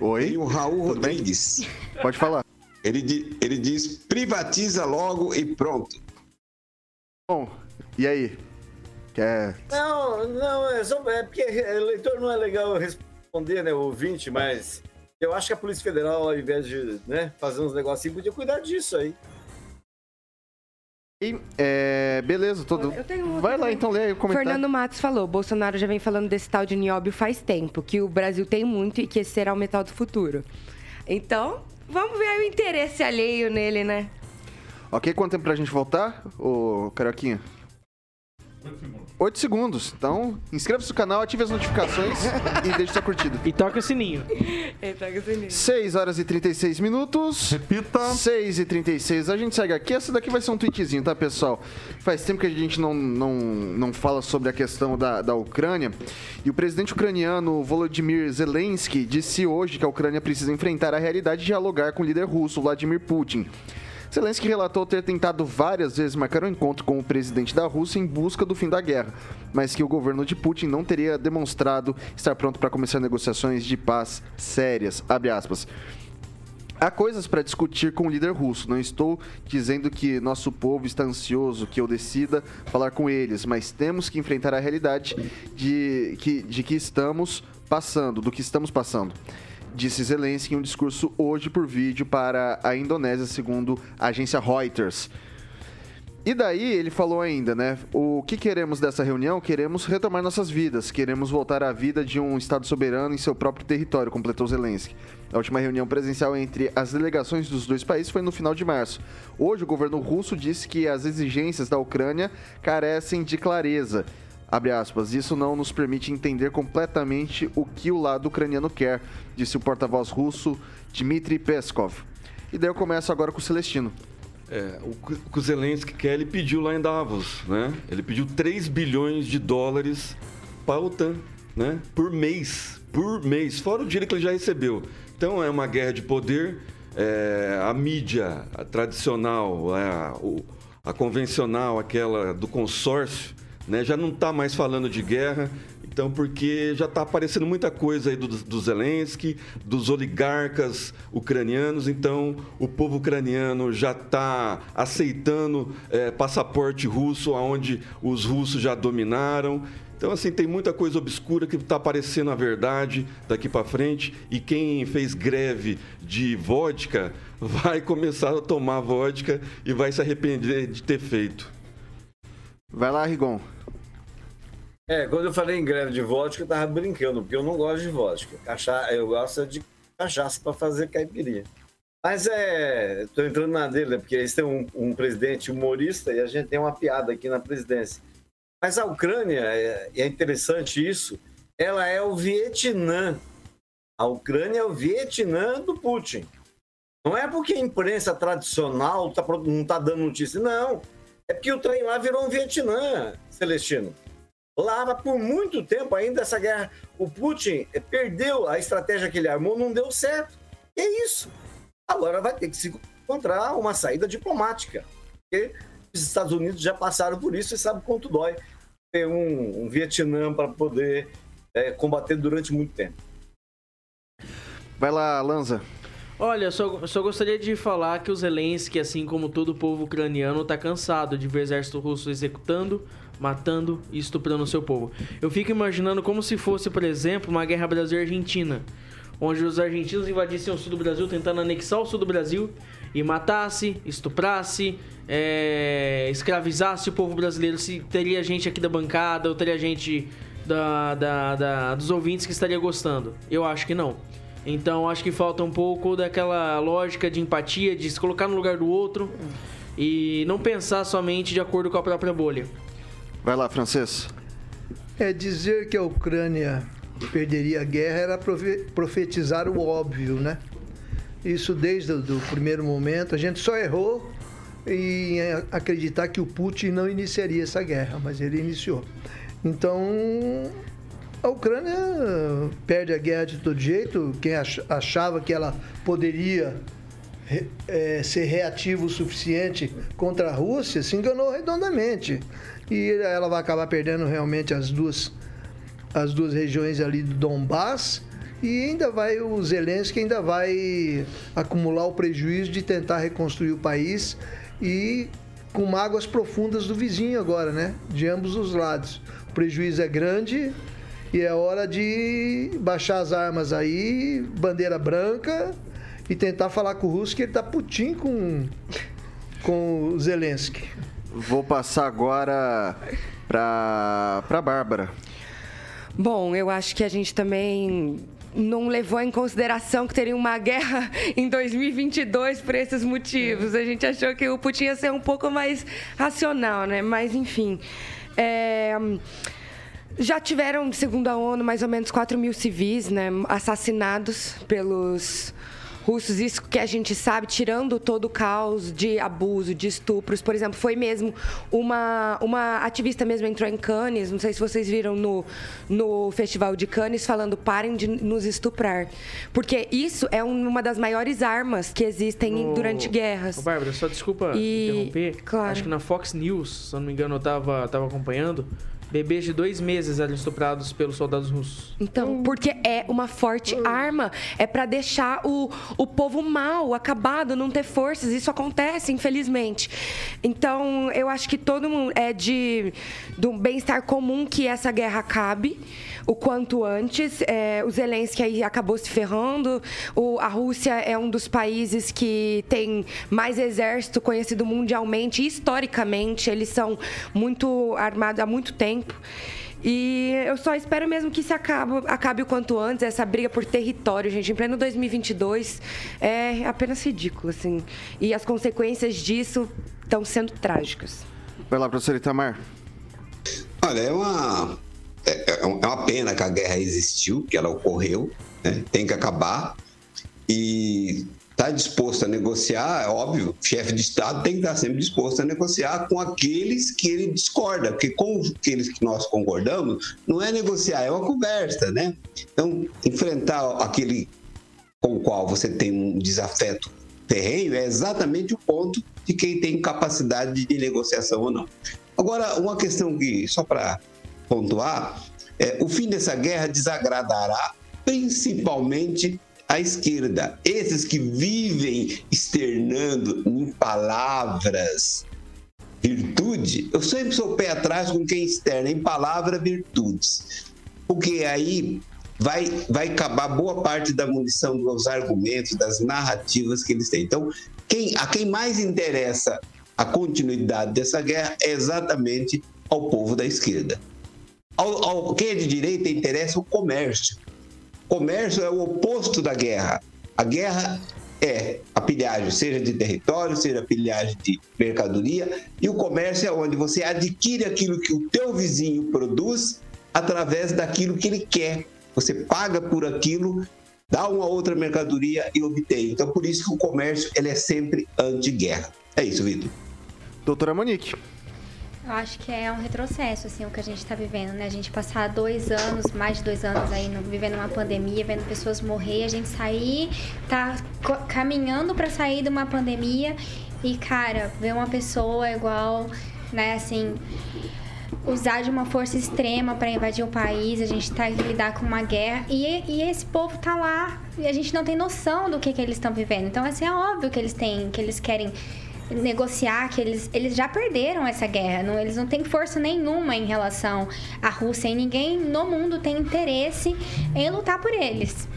Oi. Tem o Raul Rodrigues. Pode falar. Ele, di- ele diz: privatiza logo e pronto. Bom, e aí? Quer... Não, não, é, só, é porque eleitor não é legal responder, né, o ouvinte, mas eu acho que a Polícia Federal, ao invés de né, fazer uns negocinhos, podia cuidar disso aí. E, é, beleza, todo... Vai lá, então, lê aí o comentário. Fernando Matos falou: Bolsonaro já vem falando desse tal de nióbio faz tempo, que o Brasil tem muito e que esse será o metal do futuro. Então, vamos ver aí o interesse alheio nele, né? Ok, quanto tempo pra gente voltar, ô Carioquinha? 8 segundos. Então, inscreva-se no canal, ative as notificações e deixe sua curtida. E toca o sininho. Ele toca o sininho. 6 horas e 36 minutos. Repita. 6 e 36. A gente segue aqui. Essa daqui vai ser um tweetzinho, tá, pessoal? Faz tempo que a gente não, não, não fala sobre a questão da, da Ucrânia. E o presidente ucraniano Volodymyr Zelensky disse hoje que a Ucrânia precisa enfrentar a realidade e dialogar com o líder russo, Vladimir Putin. Zelensky relatou ter tentado várias vezes marcar um encontro com o presidente da Rússia em busca do fim da guerra, mas que o governo de Putin não teria demonstrado estar pronto para começar negociações de paz sérias. Abre aspas. Há coisas para discutir com o líder russo. Não estou dizendo que nosso povo está ansioso que eu decida falar com eles, mas temos que enfrentar a realidade de que, de que estamos passando, do que estamos passando. Disse Zelensky em um discurso hoje por vídeo para a Indonésia, segundo a agência Reuters. E daí ele falou ainda, né? O que queremos dessa reunião? Queremos retomar nossas vidas, queremos voltar à vida de um Estado soberano em seu próprio território, completou Zelensky. A última reunião presencial entre as delegações dos dois países foi no final de março. Hoje, o governo russo disse que as exigências da Ucrânia carecem de clareza. Abre aspas, isso não nos permite entender completamente o que o lado ucraniano quer, disse o porta-voz russo Dmitry Peskov. E daí eu começo agora com o Celestino. É, o que o Zelensky quer, ele pediu lá em Davos, né? Ele pediu 3 bilhões de dólares para a OTAN, né? Por mês, por mês, fora o dinheiro que ele já recebeu. Então é uma guerra de poder, é, a mídia a tradicional, a, o- a convencional, aquela do consórcio, né? Já não está mais falando de guerra, então, porque já está aparecendo muita coisa aí do, do Zelensky, dos oligarcas ucranianos. Então, o povo ucraniano já está aceitando eh, passaporte russo, onde os russos já dominaram. Então, assim, tem muita coisa obscura que está aparecendo a verdade daqui para frente. E quem fez greve de vodka vai começar a tomar vodka e vai se arrepender de ter feito. Vai lá, Rigon. É, quando eu falei em greve de vodka, eu tava brincando, porque eu não gosto de vodka. Cacha... Eu gosto de cachaça para fazer caipirinha. Mas é. Tô entrando na dele, né? porque eles têm um, um presidente humorista e a gente tem uma piada aqui na presidência. Mas a Ucrânia, é, é interessante isso, ela é o Vietnã. A Ucrânia é o Vietnã do Putin. Não é porque a imprensa tradicional tá, não está dando notícia, não. É porque o trem lá virou um Vietnã, Celestino. Lá, por muito tempo ainda, essa guerra, o Putin eh, perdeu a estratégia que ele armou, não deu certo. E é isso. Agora vai ter que se encontrar uma saída diplomática. Porque os Estados Unidos já passaram por isso e sabem quanto dói ter um, um Vietnã para poder eh, combater durante muito tempo. Vai lá, Lanza. Olha, só, só gostaria de falar que o Zelensky, assim como todo o povo ucraniano, tá cansado de ver o exército russo executando, matando e estuprando o seu povo. Eu fico imaginando como se fosse, por exemplo, uma guerra Brasil-Argentina, onde os argentinos invadissem o sul do Brasil, tentando anexar o sul do Brasil e matasse, estuprasse, é, escravizasse o povo brasileiro. Se teria gente aqui da bancada ou teria gente da, da- da- dos ouvintes que estaria gostando. Eu acho que não. Então acho que falta um pouco daquela lógica de empatia, de se colocar no lugar do outro e não pensar somente de acordo com a própria bolha. Vai lá, francês. É dizer que a Ucrânia perderia a guerra era profe- profetizar o óbvio, né? Isso desde o primeiro momento. A gente só errou em acreditar que o Putin não iniciaria essa guerra, mas ele iniciou. Então, a Ucrânia perde a guerra de todo jeito. Quem ach- achava que ela poderia eh, ser reativo o suficiente contra a Rússia se enganou redondamente. E ela vai acabar perdendo realmente as duas, as duas regiões ali do Donbass. E ainda vai, o Zelensky ainda vai acumular o prejuízo de tentar reconstruir o país e com mágoas profundas do vizinho agora, né? De ambos os lados. O prejuízo é grande e é hora de baixar as armas aí, bandeira branca, e tentar falar com o russo que ele tá putinho com, com o Zelensky. Vou passar agora pra, pra Bárbara. Bom, eu acho que a gente também não levou em consideração que teria uma guerra em 2022 por esses motivos. A gente achou que o Putin ia ser um pouco mais racional, né? Mas, enfim. É, Já tiveram, segundo a ONU, mais ou menos 4 mil civis né, assassinados pelos russos. Isso que a gente sabe, tirando todo o caos de abuso, de estupros. Por exemplo, foi mesmo uma, uma ativista mesmo entrou em Cannes, não sei se vocês viram no, no Festival de Cannes, falando parem de nos estuprar. Porque isso é um- uma das maiores armas que existem durante guerras. Ô, Bárbara, só desculpa E- interromper. claro. Acho que na Fox News, se eu não me engano, eu tava, tava acompanhando. Bebês de dois meses eram estuprados pelos soldados russos. Então, porque é uma forte arma, é pra deixar o, o povo mal, acabado, não ter forças. Isso acontece, infelizmente. Então, eu acho que todo mundo é de do bem-estar comum que essa guerra acabe o quanto antes. É, o Zelensky aí acabou se ferrando. O, a Rússia é um dos países que tem mais exército conhecido mundialmente, historicamente. Eles são muito armados há muito tempo. E eu só espero mesmo que isso acabe, acabe o quanto antes, essa briga por território, gente. Em pleno 2022 é apenas ridículo, assim. E as consequências disso estão sendo trágicas. Vai lá, professor Itamar. Olha, é uma, é, é uma pena que a guerra existiu, que ela ocorreu, né? tem que acabar. E está disposto a negociar, é óbvio, o chefe de Estado tem que estar sempre disposto a negociar com aqueles que ele discorda, porque com aqueles que nós concordamos, não é negociar, é uma conversa, né? Então, enfrentar aquele com o qual você tem um desafeto terreno é exatamente o ponto de quem tem capacidade de negociação ou não. Agora, uma questão que, só para pontuar, é, o fim dessa guerra desagradará principalmente a esquerda. Esses que vivem externando em palavras virtude, eu sempre sou pé atrás com quem externa em palavra virtudes. Porque aí vai, vai acabar boa parte da munição dos argumentos, das narrativas que eles têm. Então, quem, a quem mais interessa a continuidade dessa guerra é exatamente ao povo da esquerda. Ao, ao, quem é de direita interessa o comércio. Comércio é o oposto da guerra. A guerra é a pilhagem, seja de território, seja a pilhagem de mercadoria, e o comércio é onde você adquire aquilo que o teu vizinho produz através daquilo que ele quer. Você paga por aquilo, dá uma outra mercadoria e obtém. Então, por isso que o comércio ele é sempre anti-guerra. É isso, Vitor. Doutora Monique. Eu acho que é um retrocesso, assim, o que a gente está vivendo, né? A gente passar dois anos, mais de dois anos aí, no- vivendo uma pandemia, vendo pessoas morrer, a gente sair, tá caminhando para sair de uma pandemia e, cara, ver uma pessoa igual, né, assim, usar de uma força extrema para invadir o país, a gente tá que lidar com uma guerra e, e esse povo tá lá e a gente não tem noção do que, que eles estão vivendo. Então, assim, é óbvio que eles têm, que eles querem negociar, que eles, eles já perderam essa guerra, não, eles não têm força nenhuma em relação à Rússia e ninguém no mundo tem interesse em lutar por eles.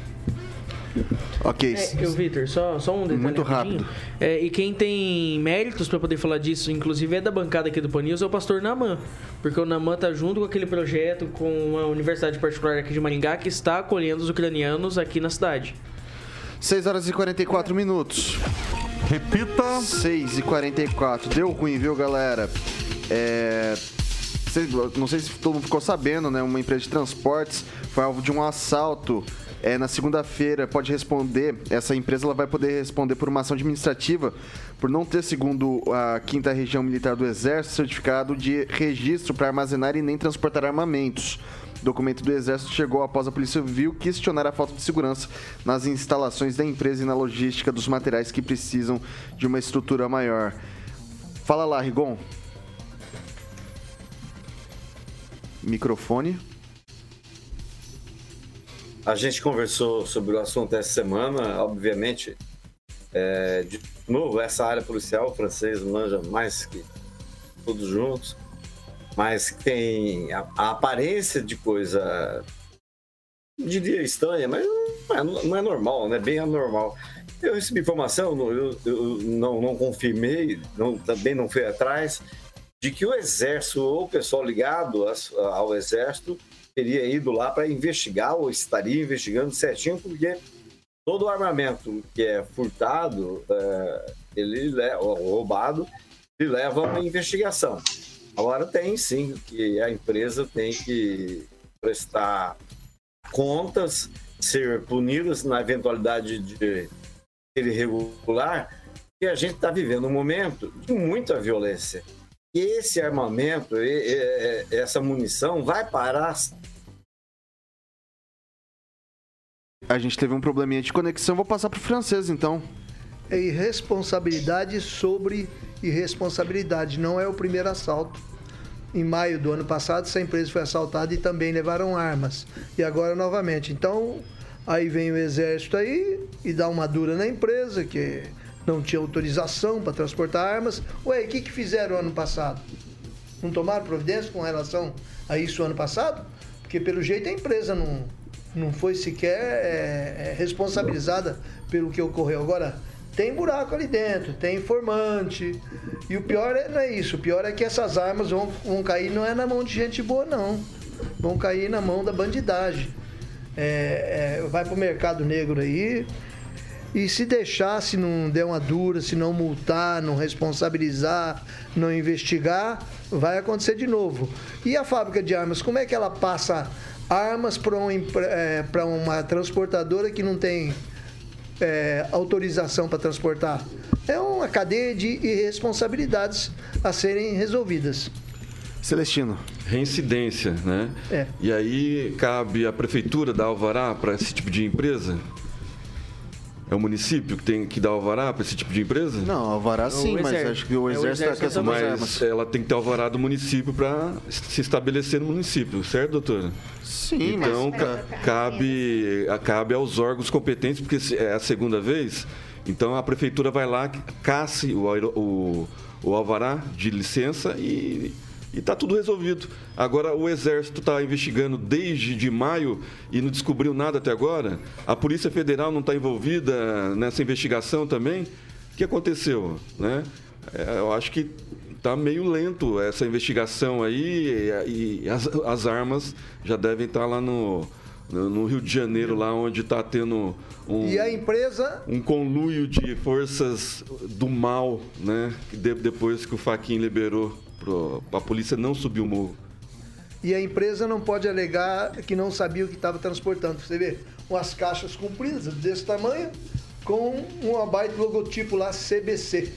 Ok. É, eu, Vitor, só, só um detalhe. Muito rapidinho. rápido. É, e quem tem méritos pra poder falar disso, inclusive é da bancada aqui do Pan News, é o pastor Naman. Porque o Naman tá junto com aquele projeto com uma universidade particular aqui de Maringá que está acolhendo os ucranianos aqui na cidade. 6 horas e 44 minutos. Repita. 6 e 44. Deu ruim, viu, galera? É... não sei se todo mundo ficou sabendo, né? Uma empresa de transportes foi alvo de um assalto. É, na segunda-feira pode responder, essa empresa ela vai poder responder por uma ação administrativa por não ter, segundo a quinta região militar do Exército, certificado de registro para armazenar e nem transportar armamentos. Documento do Exército chegou após a Polícia Civil questionar a falta de segurança nas instalações da empresa e na logística dos materiais que precisam de uma estrutura maior. Fala lá, Rigon. Microfone. A gente conversou sobre o assunto essa semana, obviamente. É, de novo, essa área policial, o francês manja mais que todos juntos, mas que tem a, a aparência de coisa, diria estranha, mas não é, não é normal, né? Bem anormal. Eu recebi informação, eu, eu não, não confirmei, não- também não fui atrás, de que o Exército ou o pessoal ligado ao Exército teria ido lá para investigar ou estaria investigando certinho, porque todo armamento que é furtado, é, ele le- ou roubado, ele leva a uma investigação. Agora tem sim que a empresa tem que prestar contas, ser punidas na eventualidade de ser irregular, e a gente está vivendo um momento de muita violência. E esse armamento, e- e- essa munição vai parar A gente teve um probleminha de conexão, vou passar pro francês então. É irresponsabilidade sobre irresponsabilidade. Não é o primeiro assalto. Em maio do ano passado, essa empresa foi assaltada e também levaram armas. E agora novamente. Então, aí vem o exército aí e dá uma dura na empresa, que não tinha autorização para transportar armas. Ué, o que, que fizeram ano passado? Não tomaram providência com relação a isso ano passado? Porque pelo jeito a empresa não, não foi sequer é, é, responsabilizada pelo que ocorreu. Agora, tem buraco ali dentro, tem informante. E o pior é, não é isso. O pior é que essas armas vão, vão cair, não é na mão de gente boa, não. Vão cair na mão da bandidagem. É, é, vai pro mercado negro aí. E se deixar, se não der uma dura, se não multar, não responsabilizar, não investigar, vai acontecer de novo. E a fábrica de armas, como é que ela passa armas para um, pra uma transportadora que não tem eh, autorização para transportar? É uma cadeia de irresponsabilidades a serem resolvidas. Celestino. Reincidência, né? É. E aí cabe a prefeitura dar alvará para esse tipo de empresa? É o município que tem que dar alvará para esse tipo de empresa? Não, alvará sim, mas acho que o exército é a questão das armas. Mas ela tem que ter alvará do município para se estabelecer no município, certo, doutora? Sim, então, mas- ca- cabe, cabe aos órgãos competentes, porque é a segunda vez, então a prefeitura vai lá, casse o, o, o alvará de licença e está tudo resolvido. Agora, o Exército está investigando desde de maio e não descobriu nada até agora. A Polícia Federal não está envolvida nessa investigação também. O que aconteceu? Né? É, eu acho que está meio lento essa investigação aí e, e as, as armas já devem estar lá no, no Rio de Janeiro, lá onde está tendo um, E a empresa um conluio de forças do mal, né? De- depois que o Faquin liberou para a polícia não subir o morro. E a empresa não pode alegar que não sabia o que estava transportando. Você vê umas caixas compridas desse tamanho com um baita logotipo lá CBC,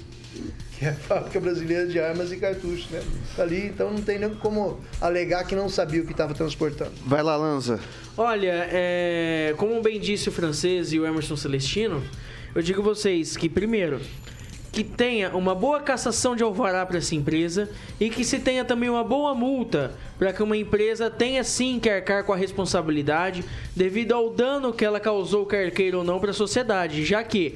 que é a Fábrica Brasileira de Armas e Cartuchos, né? Tá ali, então não tem nem como alegar que não sabia o que estava transportando. Vai lá, Lanza. Olha, é, como bem disse o francês e o Emerson Celestino, eu digo a vocês que, primeiro, que tenha uma boa cassação de alvará para essa empresa e que se tenha também uma boa multa para que uma empresa tenha sim que arcar com a responsabilidade devido ao dano que ela causou, quer queira ou não, para a sociedade, já que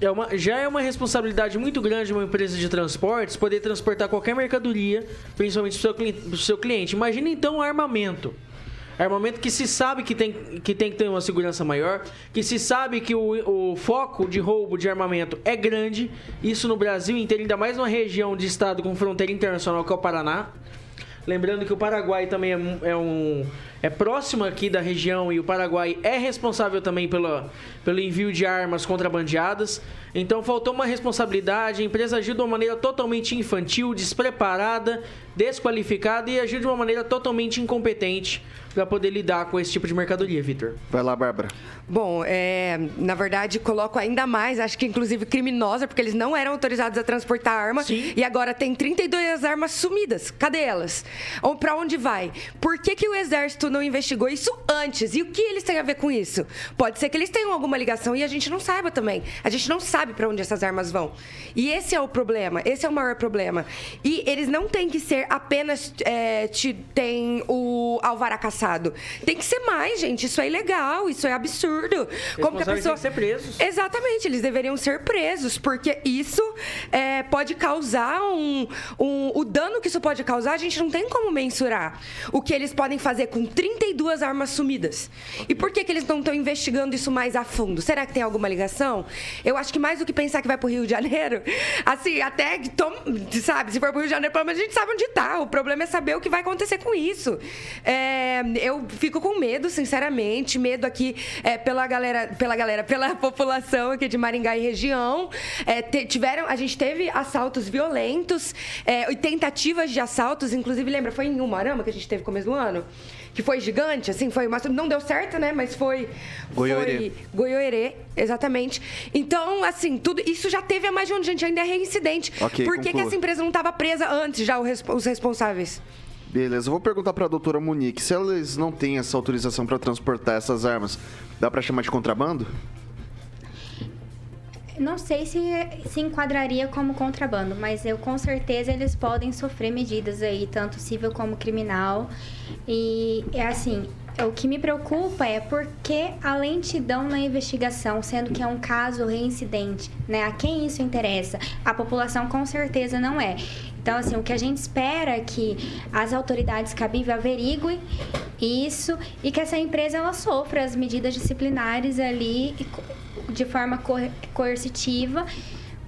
é uma- já é uma responsabilidade muito grande de uma empresa de transportes poder transportar qualquer mercadoria, principalmente para o seu, seu cliente. Imagina então o armamento. Armamento que se sabe que tem, que tem que ter uma segurança maior, que se sabe que o, o foco de roubo de armamento é grande, isso no Brasil inteiro, ainda mais numa região de estado com fronteira internacional que é o Paraná. Lembrando que o Paraguai também é, é um, é próximo aqui da região e o Paraguai é responsável também pelo, pelo envio de armas contrabandeadas. Então faltou uma responsabilidade, a empresa agiu de uma maneira totalmente infantil, despreparada, desqualificada e agiu de uma maneira totalmente incompetente para poder lidar com esse tipo de mercadoria, Vitor. Vai lá, Bárbara. Bom, é, na verdade, coloco ainda mais, acho que inclusive criminosa, porque eles não eram autorizados a transportar arma. Sim. E agora tem 32 armas sumidas. Cadê elas? Ou para onde vai? Por que, que o Exército não investigou isso antes? E o que eles têm a ver com isso? Pode ser que eles tenham alguma ligação e a gente não saiba também. A gente não sabe para onde essas armas vão. E esse é o problema, esse é o maior problema. E eles não têm que ser apenas é, te, tem o alvará caçado. Tem que ser mais, gente. Isso é ilegal, isso é absurdo. Como que a pessoa... ser presos. Exatamente, eles deveriam ser presos, porque isso é, pode causar um, um. O dano que isso pode causar, a gente não tem como mensurar. O que eles podem fazer com 32 armas sumidas. E por que, que eles não estão investigando isso mais a fundo? Será que tem alguma ligação? Eu acho que mais do que pensar que vai pro Rio de Janeiro, assim, até, que tom- sabe, se for pro Rio de Janeiro, pelo menos a gente sabe onde tá. O problema é saber o que vai acontecer com isso. É, eu fico com medo, sinceramente, medo aqui é, pela galera, pela galera, pela população aqui de Maringá e região. É, te- tiveram, a gente teve assaltos violentos é, e tentativas de assaltos, inclusive, lembra, foi em Umarama que a gente teve no começo do ano? Que foi gigante, assim, foi uma, não deu certo, né? Mas foi. Goiôerê. Foi Goiôerê, exatamente. Então, assim, tudo isso já teve há mais de um gente, ainda é reincidente. Ok, Por que, que essa empresa não estava presa antes, já os responsáveis? Beleza, eu vou perguntar pra doutora Monique, se eles não têm essa autorização pra transportar essas armas, dá pra chamar de contrabando? Não sei se se enquadraria como contrabando, mas eu com certeza eles podem sofrer medidas aí, tanto civil como criminal. E é assim, o que me preocupa é porque a lentidão na investigação, sendo que é um caso reincidente, né? A quem isso interessa? A população com certeza não é. Então, assim, o que a gente espera é que as autoridades cabíveis averiguem isso e que essa empresa ela sofra as medidas disciplinares ali de forma coer- coercitiva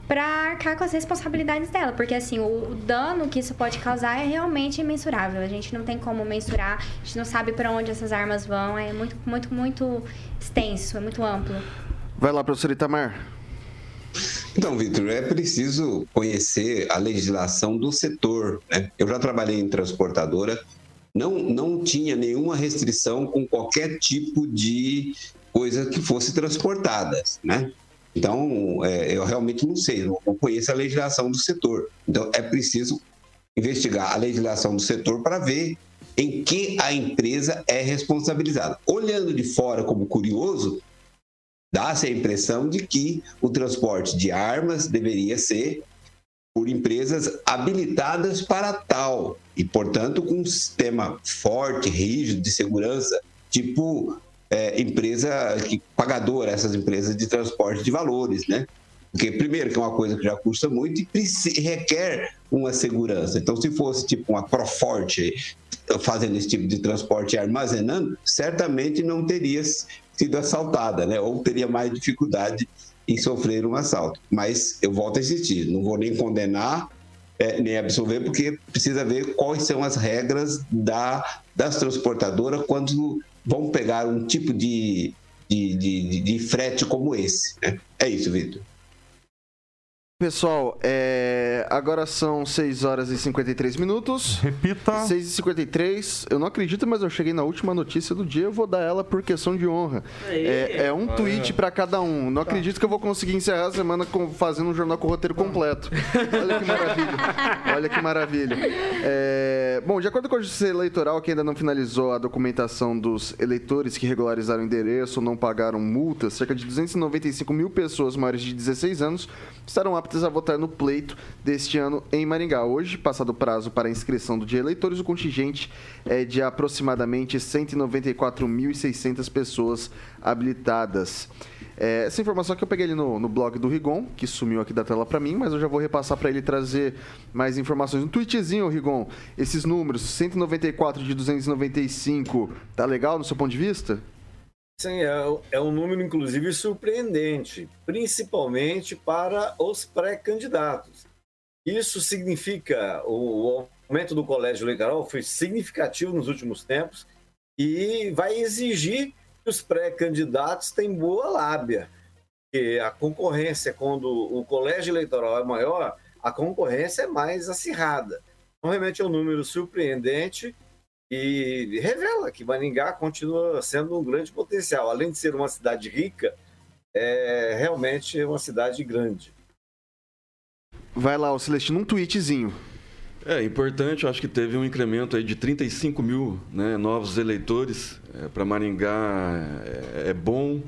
para arcar com as responsabilidades dela, porque assim, o dano que isso pode causar é realmente imensurável. A gente não tem como mensurar, a gente não sabe para onde essas armas vão, é muito muito muito extenso, é muito amplo. Vai lá, professor Itamar. Então, Vitor, é preciso conhecer a legislação do setor. Né? Eu já trabalhei em transportadora, não, não tinha nenhuma restrição com qualquer tipo de coisa que fosse transportada. Né? Então, é, eu realmente não sei, não conheço a legislação do setor. Então, é preciso investigar a legislação do setor para ver em que a empresa é responsabilizada. Olhando de fora como curioso, dá-se a impressão de que o transporte de armas deveria ser por empresas habilitadas para tal e, portanto, com um sistema forte, rígido de segurança, tipo é, empresa que pagadora, essas empresas de transporte de valores, né? Porque, primeiro, que é uma coisa que já custa muito e requer uma segurança. Então, se fosse tipo uma Proforte fazendo esse tipo de transporte e armazenando, certamente não teria sido assaltada, né? Ou teria mais dificuldade em sofrer um assalto. Mas eu volto a insistir, não vou nem condenar é, nem absolver, porque precisa ver quais são as regras da, das transportadoras quando vão pegar um tipo de, de, de, de- frete como esse. né? É isso, Vitor. Pessoal, é, agora são 6 horas e 53 minutos. Repita. 6 e 53 Eu não acredito, mas eu cheguei na última notícia do dia. Eu vou dar ela por questão de honra. É, é um tweet pra cada um. Não acredito que eu vou conseguir encerrar a semana com- fazendo um jornal com o roteiro completo. Olha que maravilha. Olha que maravilha. É, bom, de acordo com a Justiça Eleitoral, que ainda não finalizou a documentação dos eleitores que regularizaram o endereço ou não pagaram multas, cerca de 295 mil pessoas maiores de 16 anos estarão aptas a votar no pleito deste ano em Maringá. Hoje, passado o prazo para inscrição do dia eleitores, o contingente é de aproximadamente 194.600 pessoas habilitadas. É, essa informação que eu peguei ali no, no blog do Rigon, que sumiu aqui da tela para mim, mas eu já vou repassar para ele trazer mais informações. Um tweetzinho, Rigon, esses números, 194 de 295, tá legal no seu ponto de vista? Sim, é, é um número, inclusive, surpreendente, principalmente para os pré-candidatos. Isso significa, o, aumento do colégio eleitoral foi significativo nos últimos tempos e vai exigir que os pré-candidatos tenham boa lábia. Porque a concorrência, quando o colégio eleitoral é maior, a concorrência é mais acirrada. Então, realmente é um número surpreendente e revela que Maringá continua sendo um grande potencial. Além de ser uma cidade rica, é realmente uma cidade grande. Vai lá, o Celestino, um tweetzinho. É importante, eu acho que teve um incremento aí de 35 mil né, novos eleitores. É, Para Maringá é, é bom,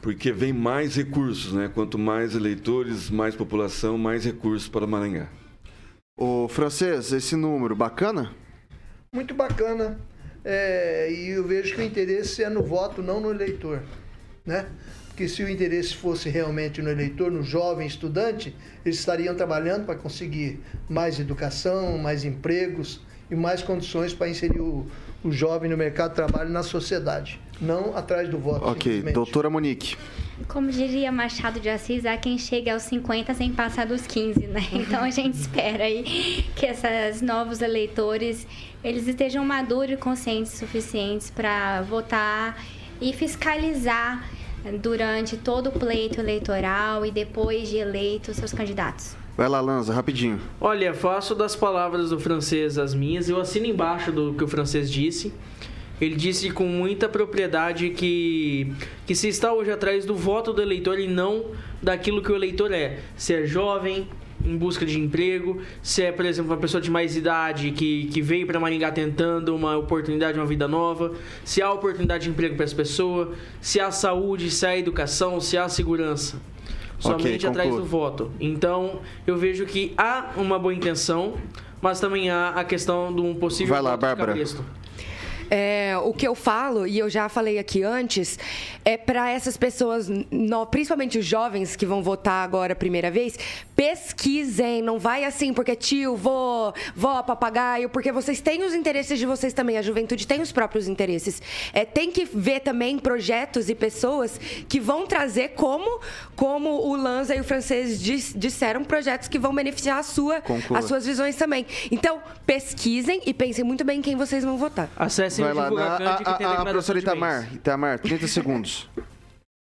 porque vem mais recursos, né? Quanto mais eleitores, mais população, mais recursos para Maringá. Ô, francês, esse número, bacana? Muito bacana. É, e eu vejo que o interesse é no voto, não no eleitor. Né? Porque se o interesse fosse realmente no eleitor, no jovem estudante, eles estariam trabalhando para conseguir mais educação, mais empregos e mais condições para inserir o, o jovem no mercado de trabalho na sociedade, não atrás do voto. Ok, doutora Monique. Como diria Machado de Assis, há quem chega aos 50 sem passar dos 15, né? Então a gente espera aí que esses novos eleitores eles estejam maduros e conscientes suficientes para votar e fiscalizar durante todo o pleito eleitoral e depois de eleitos seus candidatos. Vai lá, Lanza, rapidinho. Olha, faço das palavras do francês as minhas. Eu assino embaixo do que o francês disse. Ele disse com muita propriedade que, que se está hoje atrás do voto do eleitor e não daquilo que o eleitor é. Se é jovem, em busca de emprego, se é, por exemplo, uma pessoa de mais idade que, que veio para Maringá tentando uma oportunidade, uma vida nova, se há oportunidade de emprego para essa pessoa, se há saúde, se há educação, se há segurança. Somente atrás do voto. Então, eu vejo que há uma boa intenção, mas também há a questão de um possível Vai lá, voto Bárbara. cabresto. É, o que eu falo, e eu já falei aqui antes, é para essas pessoas, no- principalmente os jovens que vão votar agora a primeira vez, pesquisem. Não vai assim porque tio, vô, vó, papagaio, porque vocês têm os interesses de vocês também. A juventude tem os próprios interesses. É, tem que ver também projetos e pessoas que vão trazer como, como o Lanza e o francês dis- disseram, projetos que vão beneficiar a sua, as suas visões também. Então, pesquisem e pensem muito bem em quem vocês vão votar. Acessem Vai o lá, na, a, tem a, a declaração professora. Itamar. Itamar, 30 segundos.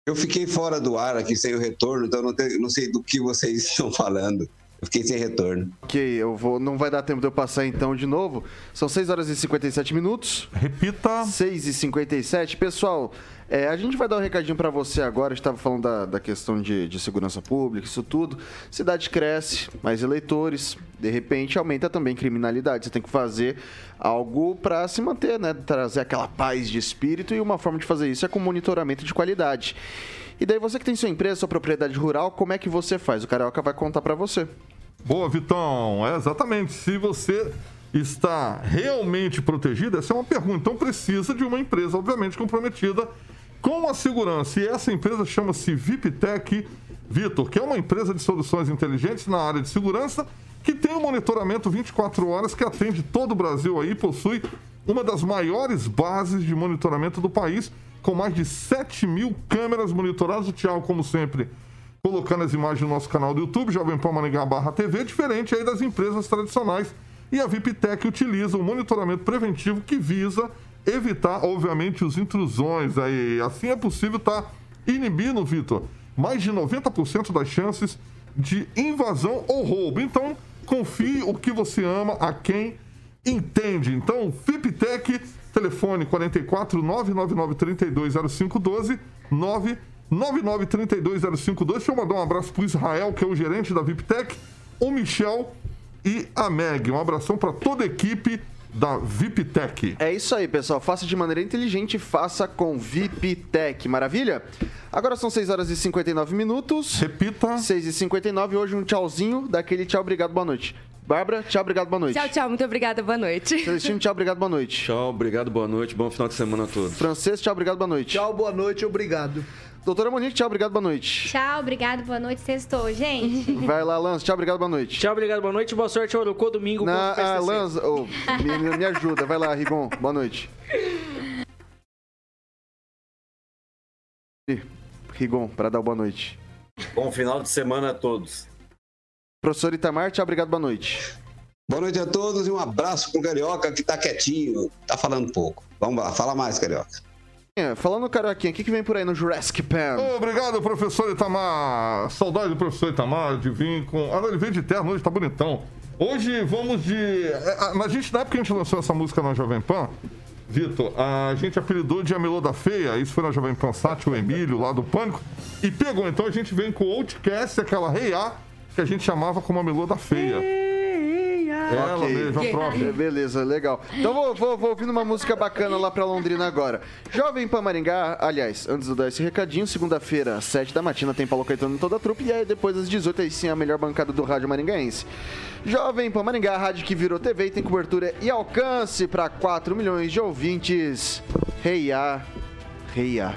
Eu fiquei fora do ar aqui sem o retorno, então não, te- não sei do que vocês estão falando. Eu fiquei sem retorno. Ok, eu vou. Não vai dar tempo de eu passar então de novo. São 6 horas e 57 minutos. Repita. 6 e 57. Pessoal, é, a gente vai dar um recadinho pra você agora. Estava falando da, da questão de, de segurança pública, isso tudo. Cidade cresce, mais eleitores. De repente aumenta também criminalidade. Você tem que fazer algo pra se manter, né? Trazer aquela paz de espírito. E uma forma de fazer isso é com monitoramento de qualidade. E daí você que tem sua empresa, sua propriedade rural, como é que você faz? O Carioca vai contar pra você. Boa, Vitão. É exatamente. Se você está realmente protegido, essa é uma pergunta. Então precisa de uma empresa, obviamente, comprometida com a segurança. E essa empresa chama-se VIPTech Vitor, que é uma empresa de soluções inteligentes na área de segurança que tem um monitoramento 24 horas que atende todo o Brasil aí, possui uma das maiores bases de monitoramento do país, com mais de 7 mil câmeras monitoradas. O Thiago, como sempre, colocando as imagens no nosso canal do YouTube, Jovem Pan Maringá barra TV, diferente aí das empresas tradicionais. E a VIPTech utiliza um monitoramento preventivo que visa evitar, obviamente, os intrusões. Aí, assim é possível estar inibindo, Vitor, mais de 90% das chances de invasão ou roubo. Então, confie o que você ama a quem entende. Então, VIPTech, telefone 44 999 32 0512 999 32 0512. Deixa eu mandar um abraço pro Israel, que é o gerente da VIPTech, o Michel e a Meg. Um abração para toda a equipe da VIPTech. É isso aí, pessoal. Faça de maneira inteligente, faça com VIPTech. Maravilha? Agora são 6 horas e 59 minutos. Repita. 6 e 59 Hoje um tchauzinho, daquele tchau, obrigado, boa noite. Bárbara, tchau, obrigado, boa noite. Tchau, tchau. Muito obrigada. Boa noite. Celestino, tchau, obrigado, boa noite. Tchau, obrigado, boa noite, bom final de semana a todos. Francês, tchau, obrigado, boa noite. Tchau, boa noite, obrigado. Doutora Monique, tchau, obrigado, boa noite. Tchau, obrigado, boa noite, sextou, gente. Vai lá, Lança, tchau, obrigado, boa noite. Tchau, obrigado, boa noite. Boa sorte, Orocô, domingo Na, ah. Lanza, ô, me, me- ajuda. Vai lá, Rigon, boa noite. Rigon, para dar boa noite. Bom final de semana a todos. Professor Itamar, tchau, obrigado, boa noite. Boa noite a todos e um abraço pro Carioca que tá quietinho, tá falando pouco. Vamos lá, fala mais, Carioca. É, Falando Carioquinha, o que, que vem por aí no Jurassic Pan? Obrigado, professor Itamar. Saudade do professor Itamar de vir com. Ah, não, ele veio de terno hoje, tá bonitão. Hoje vamos de. é, a- A gente, na época que a gente lançou essa música na Jovem Pan, Vitor, a gente apelidou de A Melô da Feia, isso foi na Jovem Pan Sat, o Emílio lá do Pânico, e pegou. Então a gente vem com o Outcast, aquela Rei A, que a gente chamava como A Melô da Feia. Ela Ok. mesma, a própria. É, Beleza, legal. Então vou, vou, vou ouvindo uma música bacana lá pra Londrina agora. Jovem Pan Maringá, aliás, antes de eu dar esse recadinho, segunda-feira, às 7 da matina, tem Paulo Caetano em toda a trupe, e aí depois às 18 aí sim a melhor bancada do rádio maringaense. Jovem Pan Maringá, rádio que virou TV e tem cobertura e alcance pra 4 milhões de ouvintes. Reia, reia.